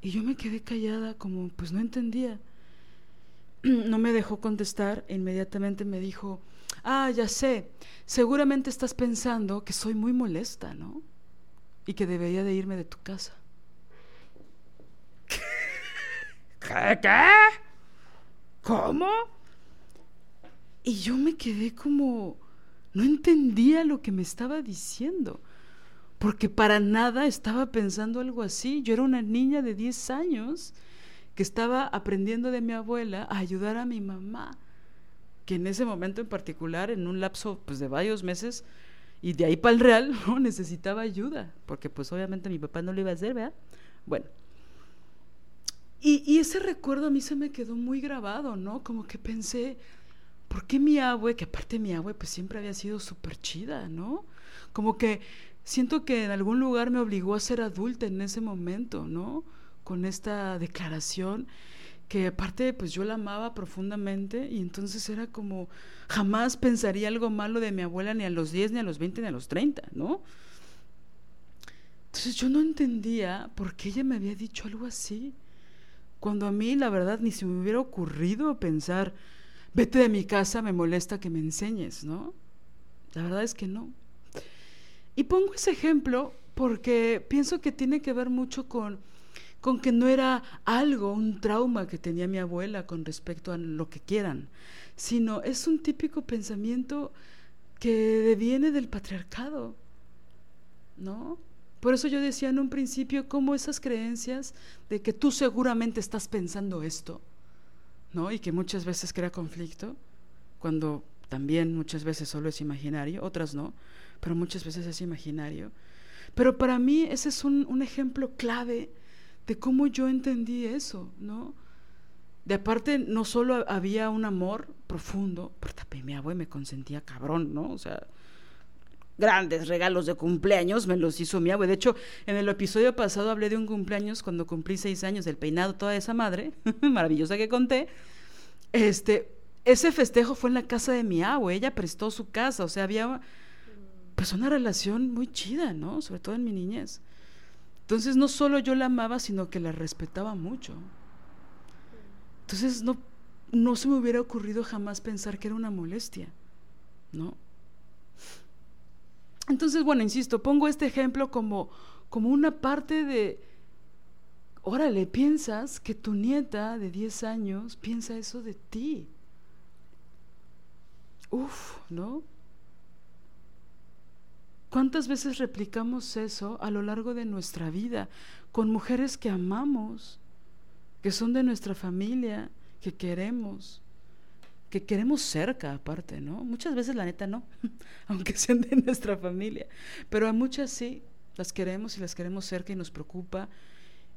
Y yo me quedé callada como, pues no entendía. No me dejó contestar, e inmediatamente me dijo, ah, ya sé, seguramente estás pensando que soy muy molesta, ¿no? Y que debería de irme de tu casa. ¿Qué? ¿Qué? ¿Cómo? Y yo me quedé como... No entendía lo que me estaba diciendo, porque para nada estaba pensando algo así. Yo era una niña de 10 años que estaba aprendiendo de mi abuela a ayudar a mi mamá, que en ese momento en particular, en un lapso pues, de varios meses, y de ahí para el real, ¿no? necesitaba ayuda, porque pues obviamente mi papá no lo iba a hacer, ¿verdad? Bueno, y, ese recuerdo a mí se me quedó muy grabado, ¿no? Como que pensé, ¿por qué mi abue, que aparte mi abue pues siempre había sido súper chida, ¿no? Como que siento que en algún lugar me obligó a ser adulta en ese momento, ¿no? Con esta declaración que aparte pues yo la amaba profundamente y entonces era como jamás pensaría algo malo de mi abuela ni a los 10, ni a los 20, ni a los 30, ¿no? Entonces yo no entendía por qué ella me había dicho algo así. Cuando a mí, la verdad, ni se me hubiera ocurrido pensar, vete de mi casa, me molesta que me enseñes, ¿no? La verdad es que no. Y pongo ese ejemplo porque pienso que tiene que ver mucho con, con que no era algo, un trauma que tenía mi abuela con respecto a lo que quieran, sino es un típico pensamiento que deviene del patriarcado, ¿no? Por eso yo decía en un principio cómo esas creencias de que tú seguramente estás pensando esto, ¿no? Y que muchas veces crea conflicto, cuando también muchas veces solo es imaginario, otras no, pero muchas veces es imaginario. Pero para mí ese es un, ejemplo clave de cómo yo entendí eso, ¿no? De aparte, no solo había un amor profundo, pero mi abuelo me consentía cabrón, ¿no? O sea, grandes regalos de cumpleaños me los hizo mi abuelo. De hecho, en el episodio pasado hablé de un cumpleaños cuando cumplí seis años, del peinado, toda esa madre, maravillosa que conté. Este, ese festejo fue en la casa de mi abuelo, ella prestó su casa, o sea, había pues una relación muy chida, ¿no? Sobre todo en mi niñez. Entonces, no solo yo la amaba, sino que la respetaba mucho. Entonces no, no se me hubiera ocurrido jamás pensar que era una molestia, ¿no? Entonces, bueno, insisto, pongo este ejemplo como, como una parte de, órale, piensas que tu nieta de 10 años piensa eso de ti. Uf, ¿no? ¿Cuántas veces replicamos eso a lo largo de nuestra vida con mujeres que amamos? que son de nuestra familia, que queremos, que queremos cerca aparte, ¿no? Muchas veces la neta no, aunque sean de nuestra familia, pero a muchas sí, las queremos y las queremos cerca y nos preocupa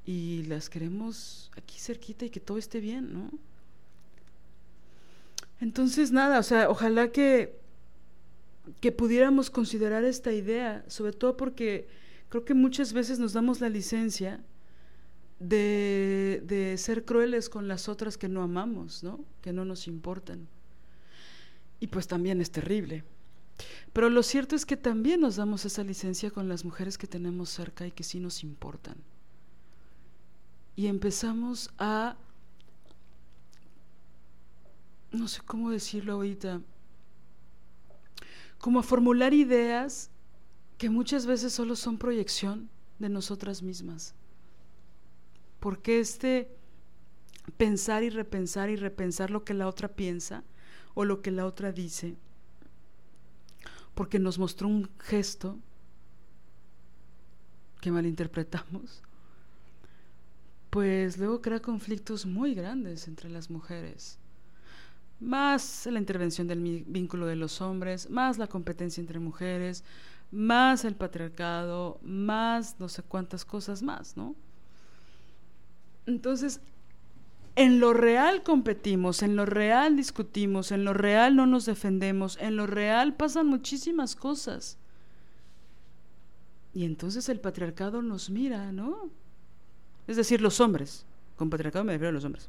y las queremos aquí cerquita y que todo esté bien, ¿no? Entonces, nada, o sea, ojalá que, que pudiéramos considerar esta idea, sobre todo porque creo que muchas veces nos damos la licencia de, de, ser crueles con las otras que no amamos, ¿no? Que no nos importan. Y pues también es terrible. Pero lo cierto es que también nos damos esa licencia con las mujeres que tenemos cerca y que sí nos importan. Y empezamos a, no sé cómo decirlo ahorita, como a formular ideas que muchas veces solo son proyección de nosotras mismas. Porque este pensar y repensar y repensar lo que la otra piensa o lo que la otra dice? Porque nos mostró un gesto que malinterpretamos, pues luego crea conflictos muy grandes entre las mujeres. Más la intervención del vínculo de los hombres, más la competencia entre mujeres, más el patriarcado, más no sé cuántas cosas más, ¿no? Entonces, en lo real competimos, en lo real discutimos, en lo real no nos defendemos, en lo real pasan muchísimas cosas. Y entonces el patriarcado nos mira, ¿no? Es decir, los hombres, con patriarcado me refiero a los hombres.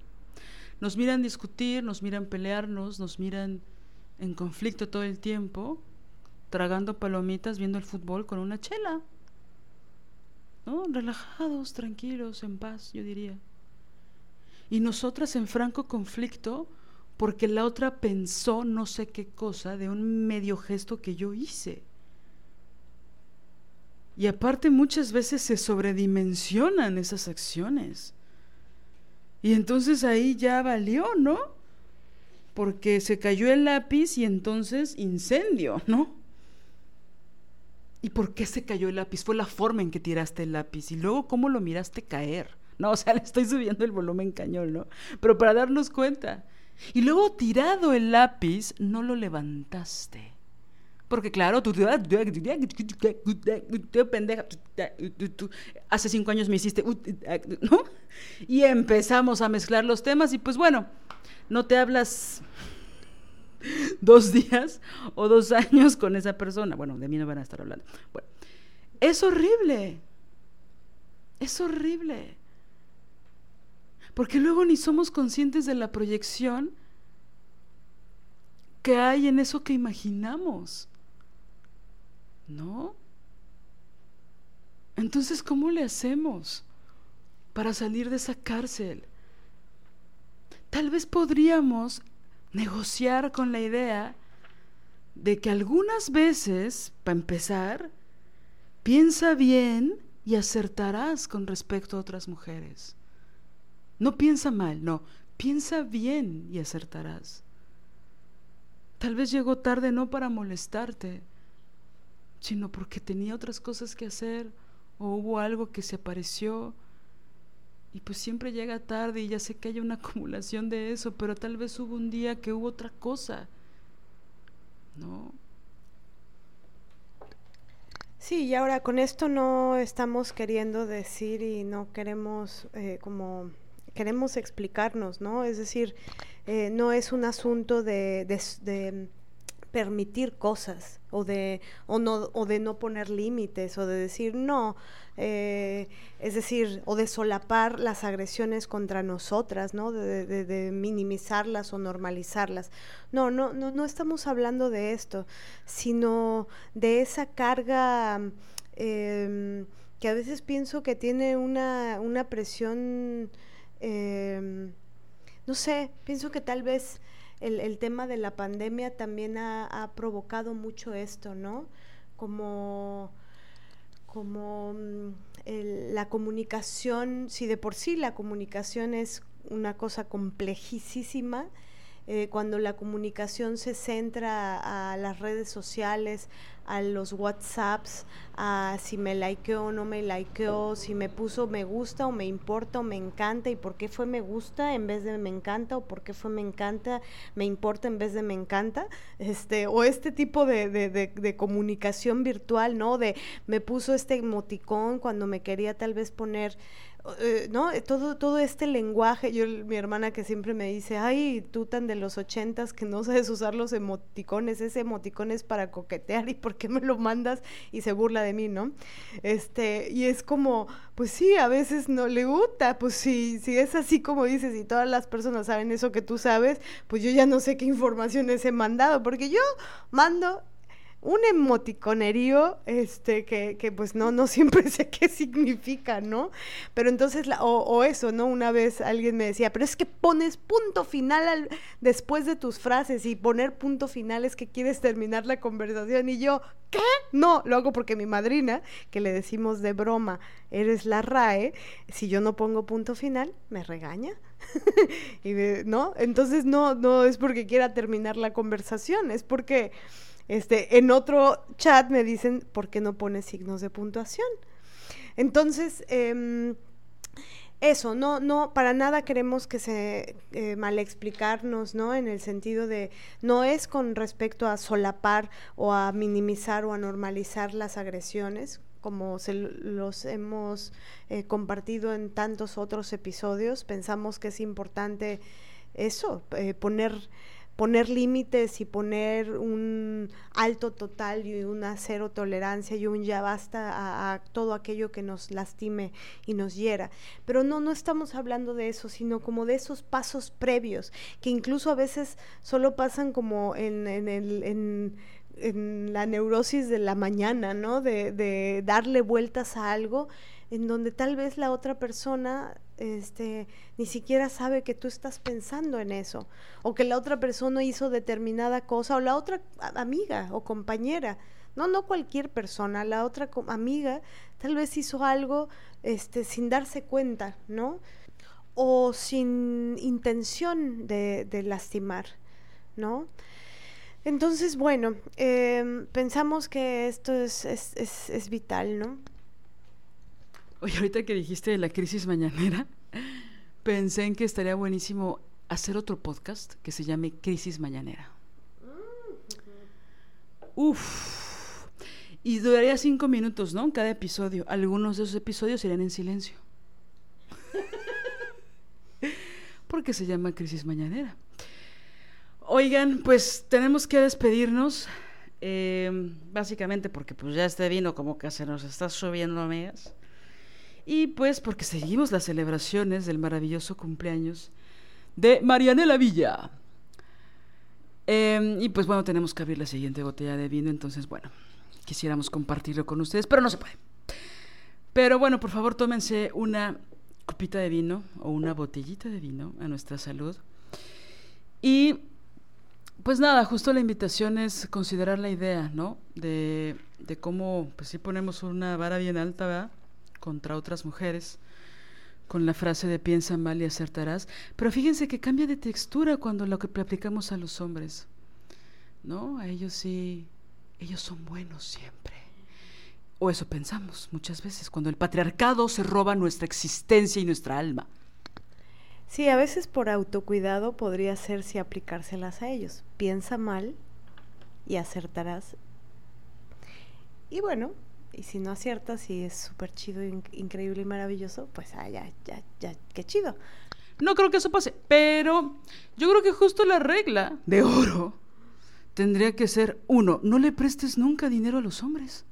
Nos miran discutir, nos miran pelearnos, nos miran en conflicto todo el tiempo, tragando palomitas, viendo el fútbol con una chela. Relajados, tranquilos, en paz, yo diría. Y nosotras en franco conflicto porque la otra pensó no sé qué cosa de un medio gesto que yo hice. Y aparte muchas veces se sobredimensionan esas acciones. Y entonces ahí ya valió, ¿no? Porque se cayó el lápiz y entonces incendio, ¿no? ¿Y por qué se cayó el lápiz? Fue la forma en que tiraste el lápiz y luego cómo lo miraste caer. No, o sea, le estoy subiendo el volumen cañón, ¿no? Pero para darnos cuenta. Y luego tirado el lápiz, no lo levantaste. Porque claro, tú, pendeja, hace cinco años me hiciste, ¿no? Y empezamos a mezclar los temas y pues bueno, no te hablas dos días o dos años con esa persona. Bueno, de mí no van a estar hablando. Bueno, es horrible. Es horrible. Porque luego ni somos conscientes de la proyección que hay en eso que imaginamos. ¿No? Entonces, ¿cómo le hacemos para salir de esa cárcel? Tal vez podríamos negociar con la idea de que algunas veces, para empezar, piensa bien y acertarás con respecto a otras mujeres. No piensa mal, no, piensa bien y acertarás. Tal vez llegó tarde no para molestarte, sino porque tenía otras cosas que hacer o hubo algo que se apareció y pues siempre llega tarde y ya sé que hay una acumulación de eso, pero tal vez hubo un día que hubo otra cosa, ¿no? Sí, y ahora con esto no estamos queriendo decir y no queremos eh, como queremos explicarnos, ¿no? Es decir, eh, no es un asunto de, de permitir cosas o de, o no, o de no poner límites o de decir no, eh, es decir, o de solapar las agresiones contra nosotras, ¿no? De, minimizarlas o normalizarlas. No, no, no, no estamos hablando de esto, sino de esa carga em, que a veces pienso que tiene una, una presión, em, no sé, pienso que tal vez el, el tema de la pandemia también ha, provocado mucho esto, ¿no? Como, como mm, la comunicación, si de por sí la comunicación es una cosa complejísima, eh, cuando la comunicación se centra a las redes sociales, a los WhatsApps, a si me likeó o no me likeó, si me puso me gusta o me importa o me encanta y por qué fue me gusta en vez de me encanta o por qué fue me encanta, me importa en vez de me encanta, este, o este tipo de, de, de comunicación virtual, ¿no? De me puso este emoticón cuando me quería tal vez poner eh, ¿no? Eh, todo, todo este lenguaje, yo, mi hermana que siempre me dice, ay, tú tan de los ochentas que no sabes usar los emoticones, ese emoticón es para coquetear y por qué me lo mandas y se burla de mí, ¿no? Este, y es como, pues sí, a veces no le gusta, pues sí, si es así como dices y todas las personas saben eso que tú sabes, pues yo ya no sé qué informaciones he mandado, porque yo mando un emoticonerío este que, que, pues no no siempre sé qué significa no pero entonces o, eso no una vez alguien me decía pero es que pones punto final al, después de tus frases y poner punto final es que quieres terminar la conversación y yo qué no lo hago porque mi madrina que le decimos de broma eres la RAE si yo no pongo punto final me regaña y no entonces no no es porque quiera terminar la conversación es porque este, en otro chat me dicen, ¿por qué no pones signos de puntuación? Entonces, em, eso, no, no, para nada queremos que se eh, mal explicarnos, ¿no? En el sentido de, no es con respecto a solapar o a minimizar o a normalizar las agresiones, como se los hemos eh, compartido en tantos otros episodios, pensamos que es importante eso, eh, poner poner límites y poner un alto total y una cero tolerancia y un ya basta a, todo aquello que nos lastime y nos hiera. Pero no, no estamos hablando de eso, sino como de esos pasos previos, que incluso a veces solo pasan como en, en, el, en en la neurosis de la mañana, ¿no? De, de darle vueltas a algo en donde tal vez la otra persona este, ni siquiera sabe que tú estás pensando en eso, o que la otra persona hizo determinada cosa, o la otra amiga o compañera, no, no cualquier persona, la otra amiga tal vez hizo algo este, sin darse cuenta, ¿no? O sin intención de, lastimar, ¿no? Entonces, bueno, em, pensamos que esto es, es, es, es vital, ¿no? Oye, ahorita que dijiste de la crisis mañanera, pensé en que estaría buenísimo hacer otro podcast que se llame Crisis Mañanera. Uf. Y duraría cinco minutos, ¿no? Cada episodio. Algunos de esos episodios serían en silencio. Porque se llama Crisis Mañanera. Oigan, pues tenemos que despedirnos. Eh, básicamente porque pues ya este vino como que se nos está subiendo, amigas. Y pues porque seguimos las celebraciones del maravilloso cumpleaños de Marianela Villa. Em, y pues bueno, tenemos que abrir la siguiente botella de vino, entonces bueno, quisiéramos compartirlo con ustedes, pero no se puede. Pero bueno, por favor tómense una copita de vino o una botellita de vino a nuestra salud. Y pues nada, justo la invitación es considerar la idea, ¿no? De, de cómo, pues si ponemos una vara bien alta, ¿verdad? Contra otras mujeres con la frase de piensa mal y acertarás, pero fíjense que cambia de textura cuando lo que aplicamos a los hombres. ¿No? A ellos sí, ellos son buenos siempre. O eso pensamos muchas veces, cuando el patriarcado se roba nuestra existencia y nuestra alma. Sí, a veces por autocuidado podría ser si aplicárselas a ellos. Piensa mal y acertarás. Y bueno, y si no aciertas y es súper chido, increíble y maravilloso, pues ah, ya, ya, ya, qué chido. No creo que eso pase, pero yo creo que justo la regla de oro tendría que ser, uno, no le prestes nunca dinero a los hombres.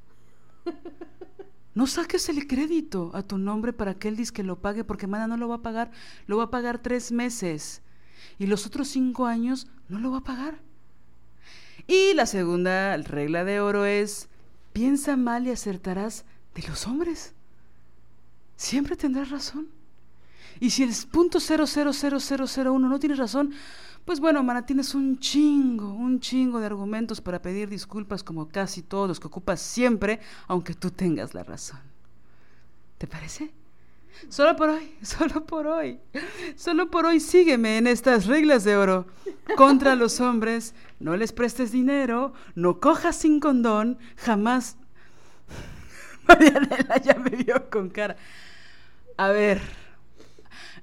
No saques el crédito a tu nombre para que él diga que lo pague, porque mana no lo va a pagar, lo va a pagar tres meses. Y los otros cinco años no lo va a pagar. Y la segunda regla de oro es, piensa mal y acertarás de los hombres. Siempre tendrás razón. Y si el punto 000001 no tienes razón, pues bueno, mana, tienes un chingo, un chingo de argumentos para pedir disculpas como casi todos los que ocupas siempre, aunque tú tengas la razón. ¿Te parece? Solo por hoy, solo por hoy, solo por hoy sígueme en estas reglas de oro. Contra los hombres, no les prestes dinero, no cojas sin condón, jamás... Marianela ya me vio con cara. A ver,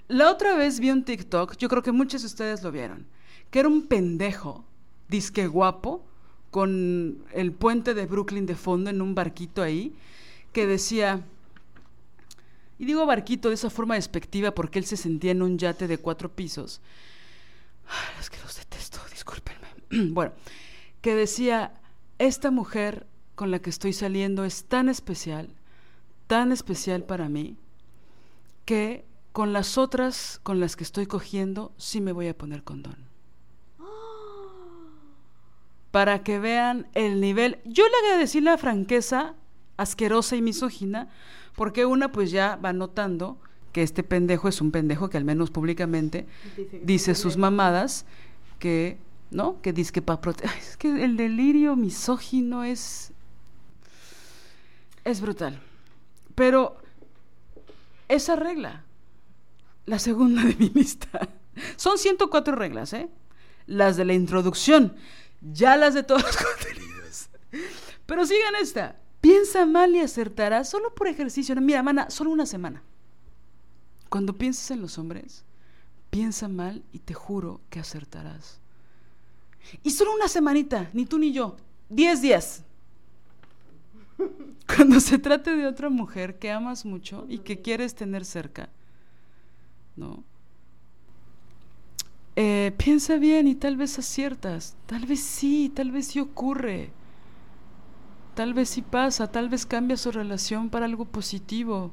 la otra vez vi un TikTok, yo creo que muchos de ustedes lo vieron, que era un pendejo, disque guapo, con el puente de Brooklyn de fondo en un barquito ahí, que decía, y digo barquito de esa forma despectiva porque él se sentía en un yate de cuatro pisos. es que los detesto, discúlpenme. bueno, que decía, esta mujer con la que estoy saliendo es tan especial, tan especial para mí, que con las otras con las que estoy cogiendo, sí me voy a poner condón. Para que vean el nivel. Yo le agradecí la franqueza asquerosa y misógina, porque una pues ya va notando que este pendejo es un pendejo que al menos públicamente dice, sus mamadas, que, ¿no? Que dice que para. Es que el delirio misógino es. es brutal. Pero esa regla la segunda de mi lista. Son 104 reglas, ¿eh? Las de la introducción, ya las de todos los contenidos. Pero sigan esta. Piensa mal y acertarás solo por ejercicio. Mira, mana, solo una semana. Cuando pienses en los hombres, piensa mal y te juro que acertarás. Y solo una semanita, ni tú ni yo. Diez días. Cuando se trate de otra mujer que amas mucho y que quieres tener cerca, ¿no? Eh, piensa bien y tal vez aciertas, tal vez sí, tal vez sí ocurre, tal vez sí pasa, tal vez cambia su relación para algo positivo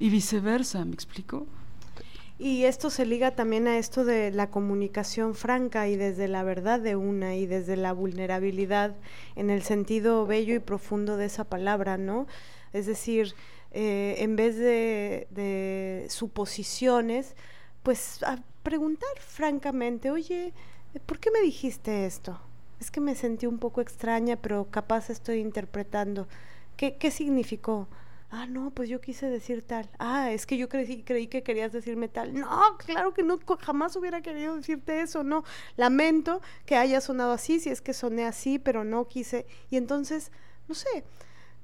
y viceversa, ¿me explico? Y esto se liga también a esto de la comunicación franca y desde la verdad de una y desde la vulnerabilidad en el sentido bello y profundo de esa palabra, ¿no? Es decir, eh, en vez de, suposiciones, pues a preguntar francamente, oye, ¿por qué me dijiste esto? Es que me sentí un poco extraña, pero capaz estoy interpretando. ¿Qué, qué significó? Ah, no, pues yo quise decir tal. Ah, es que yo creí, creí que querías decirme tal. No, claro que no, jamás hubiera querido decirte eso, no. Lamento que haya sonado así, si es que soné así, pero no quise. Y entonces, no sé,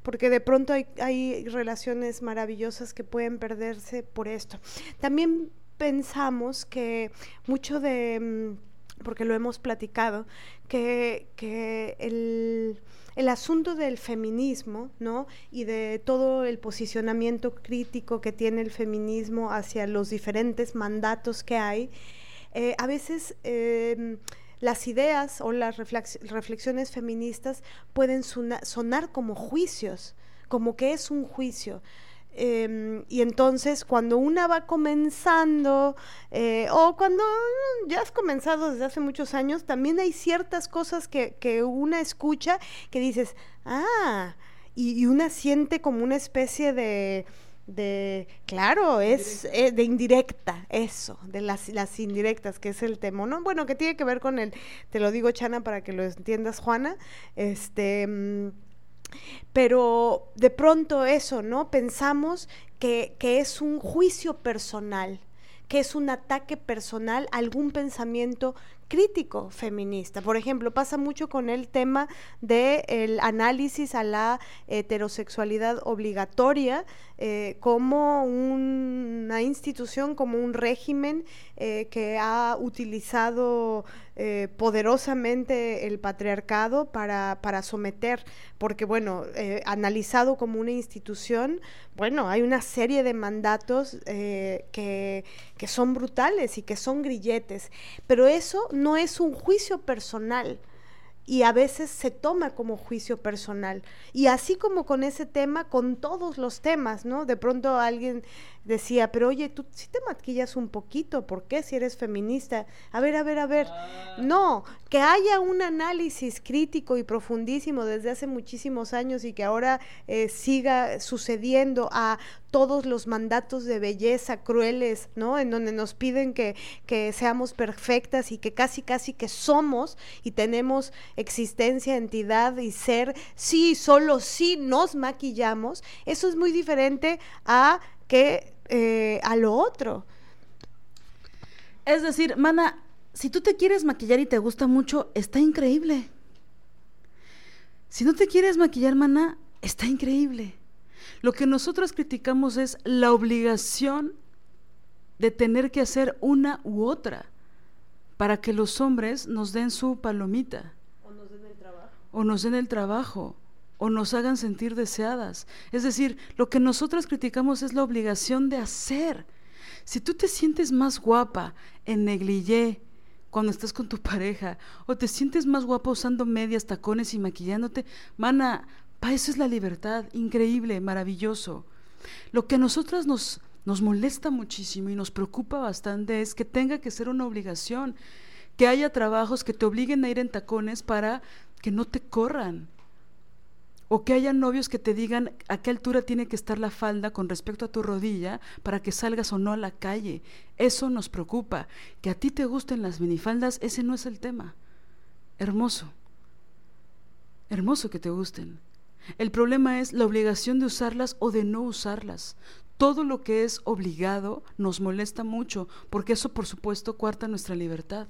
porque de pronto hay, relaciones maravillosas que pueden perderse por esto. También pensamos que mucho de, mm, porque lo hemos platicado, que, el, el, asunto del feminismo, ¿no? Y de todo el posicionamiento crítico que tiene el feminismo hacia los diferentes mandatos que hay, eh, a veces... Eh, las ideas o las reflexiones feministas pueden sonar como juicios, como que es un juicio. Em, y entonces cuando una va comenzando eh, o cuando ya has comenzado desde hace muchos años, también hay ciertas cosas que, que una escucha que dices, ah, y una siente como una especie de, de, claro, es eh, de indirecta, eso, de las, las indirectas, que es el tema, ¿no? Bueno, que tiene que ver con el, te lo digo, Chana, para que lo entiendas, Juana, este, mm, pero de pronto eso, ¿no? Pensamos que, que es un juicio personal, que es un ataque personal, algún pensamiento crítico feminista. Por ejemplo, pasa mucho con el tema del análisis a la heterosexualidad obligatoria eh, como una institución, como un régimen eh, que ha utilizado eh, poderosamente el patriarcado para, para someter, porque bueno, analizado como una institución, bueno, hay una serie de mandatos que, que son brutales y que son grilletes, pero eso no es un juicio personal y a veces se toma como juicio personal. Y así como con ese tema, con todos los temas, ¿no? De pronto alguien decía, pero oye, tú sí te maquillas un poquito, ¿por qué si eres feminista? A ver, a ver, a ver. Ah. No, que haya un análisis crítico y profundísimo desde hace muchísimos años y que ahora eh, siga sucediendo a todos los mandatos de belleza crueles, ¿no? En donde nos piden que, que seamos perfectas y que casi, casi que somos y tenemos existencia, entidad y ser, sí, solo sí nos maquillamos, eso es muy diferente a que eh, a lo otro. Es decir, mana, si tú te quieres maquillar y te gusta mucho, está increíble. Si no te quieres maquillar, mana, está increíble. Lo que nosotros criticamos es la obligación de tener que hacer una u otra para que los hombres nos den su palomita. O nos den el trabajo. O nos den el trabajo o nos hagan sentir deseadas. Es decir, lo que nosotros criticamos es la obligación de hacer. Si tú te sientes más guapa en negligé cuando estás con tu pareja, o te sientes más guapa usando medias, tacones y maquillándote, mana, pa eso es la libertad, increíble, maravilloso. Lo que a nosotras nos, nos molesta muchísimo y nos preocupa bastante es que tenga que ser una obligación, que haya trabajos que te obliguen a ir en tacones para que no te corran o que haya novios que te digan a qué altura tiene que estar la falda con respecto a tu rodilla para que salgas o no a la calle. Eso nos preocupa. Que a ti te gusten las minifaldas, ese no es el tema. Hermoso. Hermoso que te gusten. El problema es la obligación de usarlas o de no usarlas. Todo lo que es obligado nos molesta mucho, porque eso por supuesto cuarta nuestra libertad.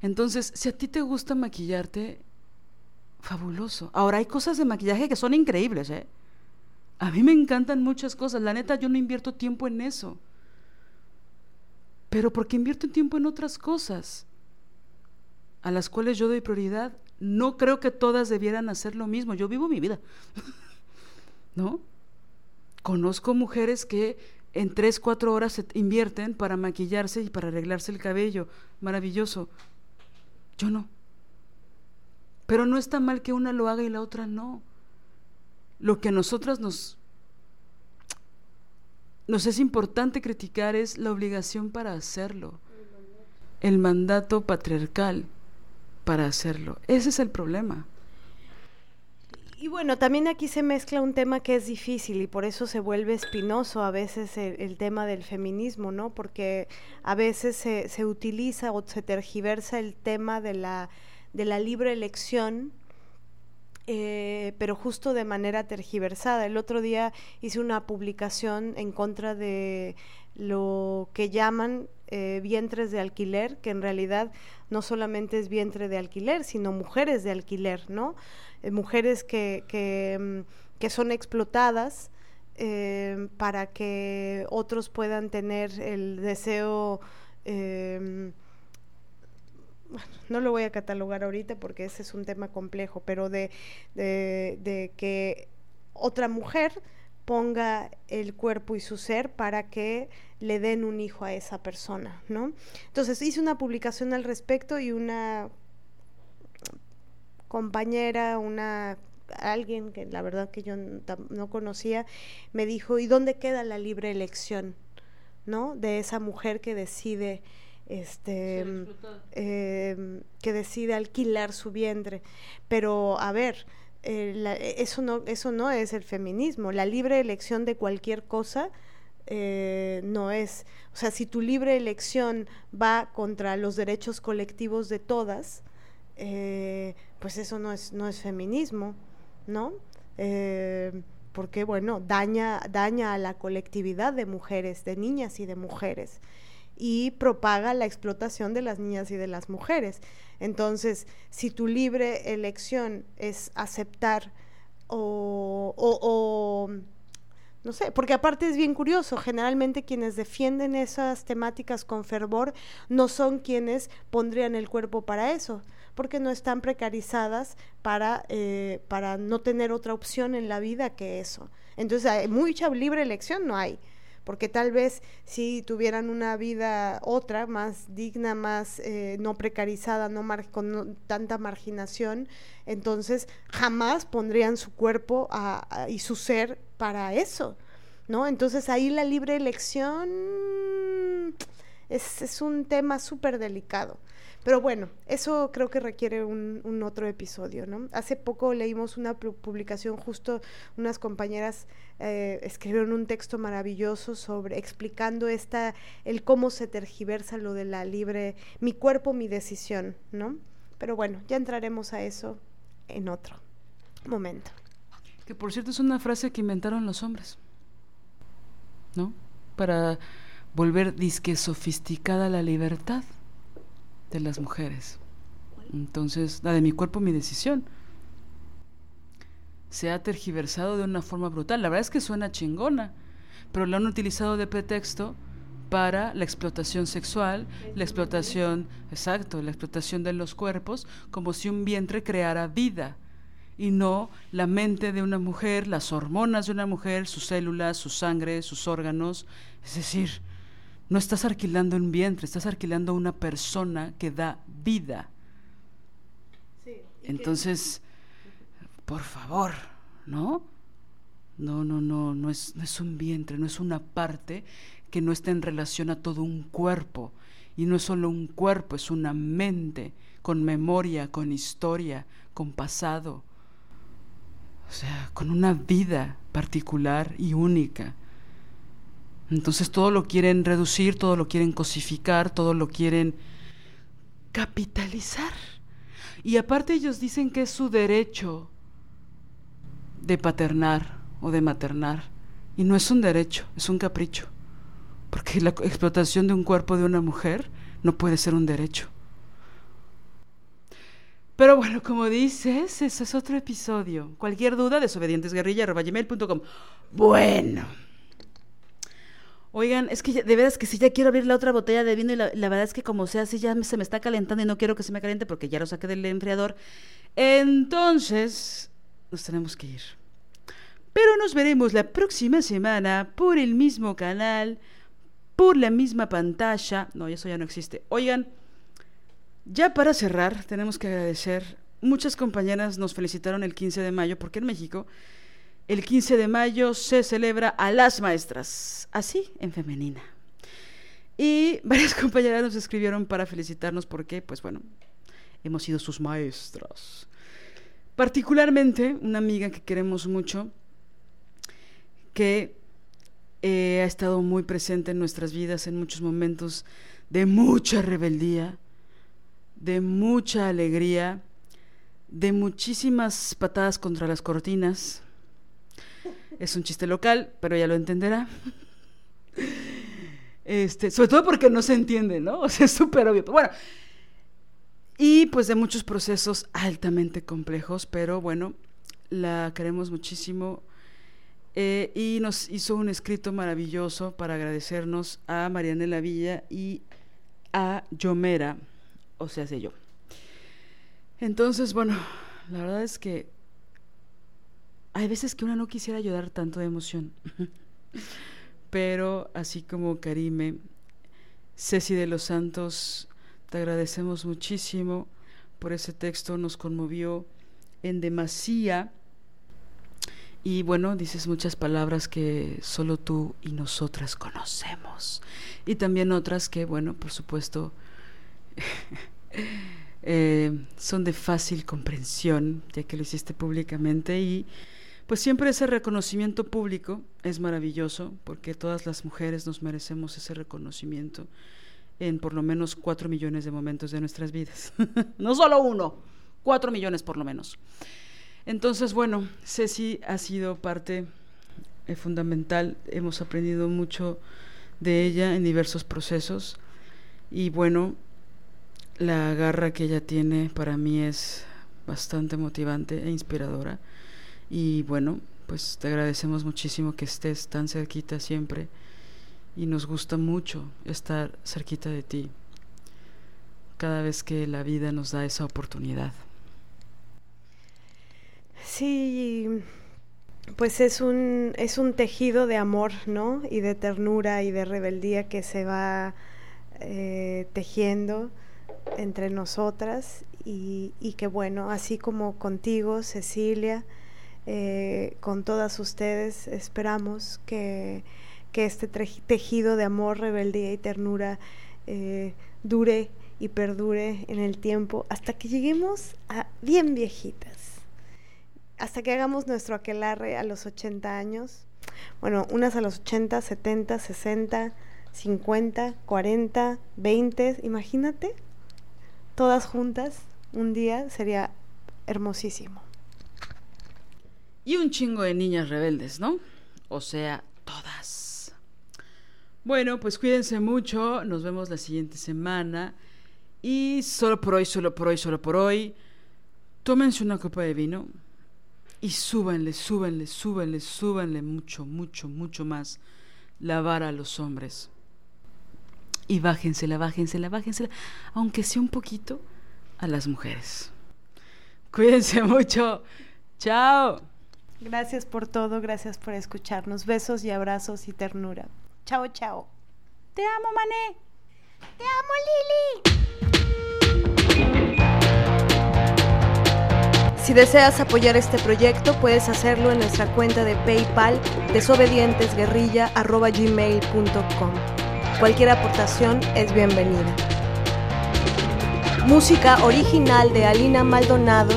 Entonces, si a ti te gusta maquillarte, Fabuloso. Ahora hay cosas de maquillaje que son increíbles, ¿eh? A mí me encantan muchas cosas. La neta, yo no invierto tiempo en eso. Pero porque invierto tiempo en otras cosas a las cuales yo doy prioridad. No creo que todas debieran hacer lo mismo. Yo vivo mi vida. ¿No? Conozco mujeres que en tres, cuatro horas se invierten para maquillarse y para arreglarse el cabello. Maravilloso. Yo no. Pero no está mal que una lo haga y la otra no. Lo que a nosotras nos, nos es importante criticar es la obligación para hacerlo, el mandato patriarcal para hacerlo. Ese es el problema. Y bueno, también aquí se mezcla un tema que es difícil y por eso se vuelve espinoso a veces el, tema del feminismo, ¿no? Porque a veces se, se utiliza o se tergiversa el tema de la de la libre elección, eh, pero justo de manera tergiversada. El otro día hice una publicación en contra de lo que llaman eh, vientres de alquiler, que en realidad no solamente es vientre de alquiler, sino mujeres de alquiler, ¿no? Eh, mujeres que, que, mm, que, son explotadas para que otros puedan tener el deseo no lo voy a catalogar ahorita porque ese es un tema complejo, pero de, de, que otra mujer ponga el cuerpo y su ser para que le den un hijo a esa persona, ¿no? Entonces hice una publicación al respecto y una compañera, una alguien que la verdad que yo no conocía, me dijo, ¿y dónde queda la libre elección? ¿No? De esa mujer que decide este, em, que decide alquilar su vientre. Pero, a ver, eh, eso, no, eso no es el feminismo. La libre elección de cualquier cosa eh, no es. O sea, si tu libre elección va contra los derechos colectivos de todas, eh, pues eso no es, no es feminismo, ¿no? porque, bueno, daña, daña a la colectividad de mujeres, de niñas y de mujeres. Y propaga la explotación de las niñas y de las mujeres. Entonces, si tu libre elección es aceptar o, o, no sé, porque aparte es bien curioso, generalmente quienes defienden esas temáticas con fervor no son quienes pondrían el cuerpo para eso, porque no están precarizadas para, eh, para no tener otra opción en la vida que eso. Entonces, hay mucha libre elección no hay porque tal vez si tuvieran una vida otra, más digna, más eh, no precarizada, no con tanta marginación, entonces jamás pondrían su cuerpo y su ser para eso, ¿no? Entonces ahí la libre elección es, es un tema súper delicado. Pero bueno, eso creo que requiere un, otro episodio, ¿no? Hace poco leímos una publicación, justo unas compañeras eh, escribieron un texto maravilloso sobre explicando esta, el cómo se tergiversa lo de la libre, mi cuerpo, mi decisión, ¿no? Pero bueno, ya entraremos a eso en otro momento. Que por cierto es una frase que inventaron los hombres, ¿no? Para volver disque sofisticada la libertad de las mujeres. Entonces, la de mi cuerpo, mi decisión. Se ha tergiversado de una forma brutal. La verdad es que suena chingona, pero lo han utilizado de pretexto para la explotación sexual, la explotación, exacto, la explotación de los cuerpos, como si un vientre creara vida y no la mente de una mujer, las hormonas de una mujer, sus células, su sangre, sus órganos. Es decir, no estás alquilando un vientre, estás alquilando una persona que da vida. Entonces, por favor, ¿no? No, no, no, no es, no es un vientre, no es una parte que no está en relación a todo un cuerpo. Y no es solo un cuerpo, es una mente con memoria, con historia, con pasado. O sea, con una vida particular y única. Entonces todo lo quieren reducir, todo lo quieren cosificar, todo lo quieren capitalizar. Y aparte ellos dicen que es su derecho de paternar o de maternar. Y no es un derecho, es un capricho. Porque la explotación de un cuerpo de una mujer no puede ser un derecho. Pero bueno, como dices, eso es otro episodio. Cualquier duda, desobedientesguerrilla.com. Bueno. Oigan, es que de verdad que si ya quiero abrir la otra botella de vino y la, verdad es que como sea así ya se me está calentando y no quiero que se me caliente porque ya lo saqué del enfriador. Entonces, nos tenemos que ir. Pero nos veremos la próxima semana por el mismo canal, por la misma pantalla. No, eso ya no existe. Oigan, ya para cerrar, tenemos que agradecer. Muchas compañeras nos felicitaron el 15 de mayo porque en México el 15 de mayo se celebra a las maestras, así en femenina. Y varias compañeras nos escribieron para felicitarnos porque, pues bueno, hemos sido sus maestras. Particularmente una amiga que queremos mucho, que eh, ha estado muy presente en nuestras vidas en muchos momentos de mucha rebeldía, de mucha alegría, de muchísimas patadas contra las cortinas, es un chiste local, pero ya lo entenderá. Este, sobre todo porque no se entiende, ¿no? O sea, es súper obvio. bueno, y pues de muchos procesos altamente complejos, pero bueno, la queremos muchísimo. Eh, y nos hizo un escrito maravilloso para agradecernos a Marianela Villa y a Yomera, o sea, sé yo. Entonces, bueno, la verdad es que hay veces que uno no quisiera llorar tanto de emoción. Pero así como Karime, Ceci de los Santos, te agradecemos muchísimo por ese texto, nos conmovió en demasía. Y bueno, dices muchas palabras que solo tú y nosotras conocemos. Y también otras que, bueno, por supuesto, eh, son de fácil comprensión, ya que lo hiciste públicamente. Y pues siempre ese reconocimiento público es maravilloso porque todas las mujeres nos merecemos ese reconocimiento en por lo menos cuatro millones de momentos de nuestras vidas. no solo uno, cuatro millones por lo menos. Entonces, bueno, Ceci ha sido parte eh, fundamental, hemos aprendido mucho de ella en diversos procesos Y bueno, la garra que ella tiene para mí es bastante motivante e inspiradora. Y bueno, pues te agradecemos muchísimo que estés tan cerquita siempre y nos gusta mucho estar cerquita de ti cada vez que la vida nos da esa oportunidad. Sí, pues es un, es un tejido de amor, ¿no? Y de ternura y de rebeldía que se va eh, tejiendo entre nosotras y, y, que bueno, así como contigo, Cecilia, eh, con todas ustedes, esperamos que, que, este tejido de amor, rebeldía y ternura eh, dure y perdure en el tiempo hasta que lleguemos a bien viejitas, hasta que hagamos nuestro aquelarre a los 80 años, bueno, unas a los 80, 70, 60, 50, 40, 20, imagínate, todas juntas, un día sería hermosísimo. Y un chingo de niñas rebeldes, ¿no? O sea, todas. Bueno, pues cuídense mucho, nos vemos la siguiente semana. Y solo por hoy, solo por hoy, solo por hoy, tómense una copa de vino y súbanle, súbanle, súbanle, súbanle mucho, mucho, mucho más la vara a los hombres. Y bájensela, bájensela, bájensela, aunque sea un poquito, a las mujeres. Cuídense mucho. Chao. Gracias por todo, gracias por escucharnos. Besos y abrazos y ternura. Chao, chao. Te amo, Mané. Te amo, Lili. Si deseas apoyar este proyecto, puedes hacerlo en nuestra cuenta de PayPal desobedientesguerrilla.gmail.com. Cualquier aportación es bienvenida. Música original de Alina Maldonado,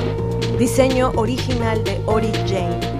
diseño original de Ori Jane.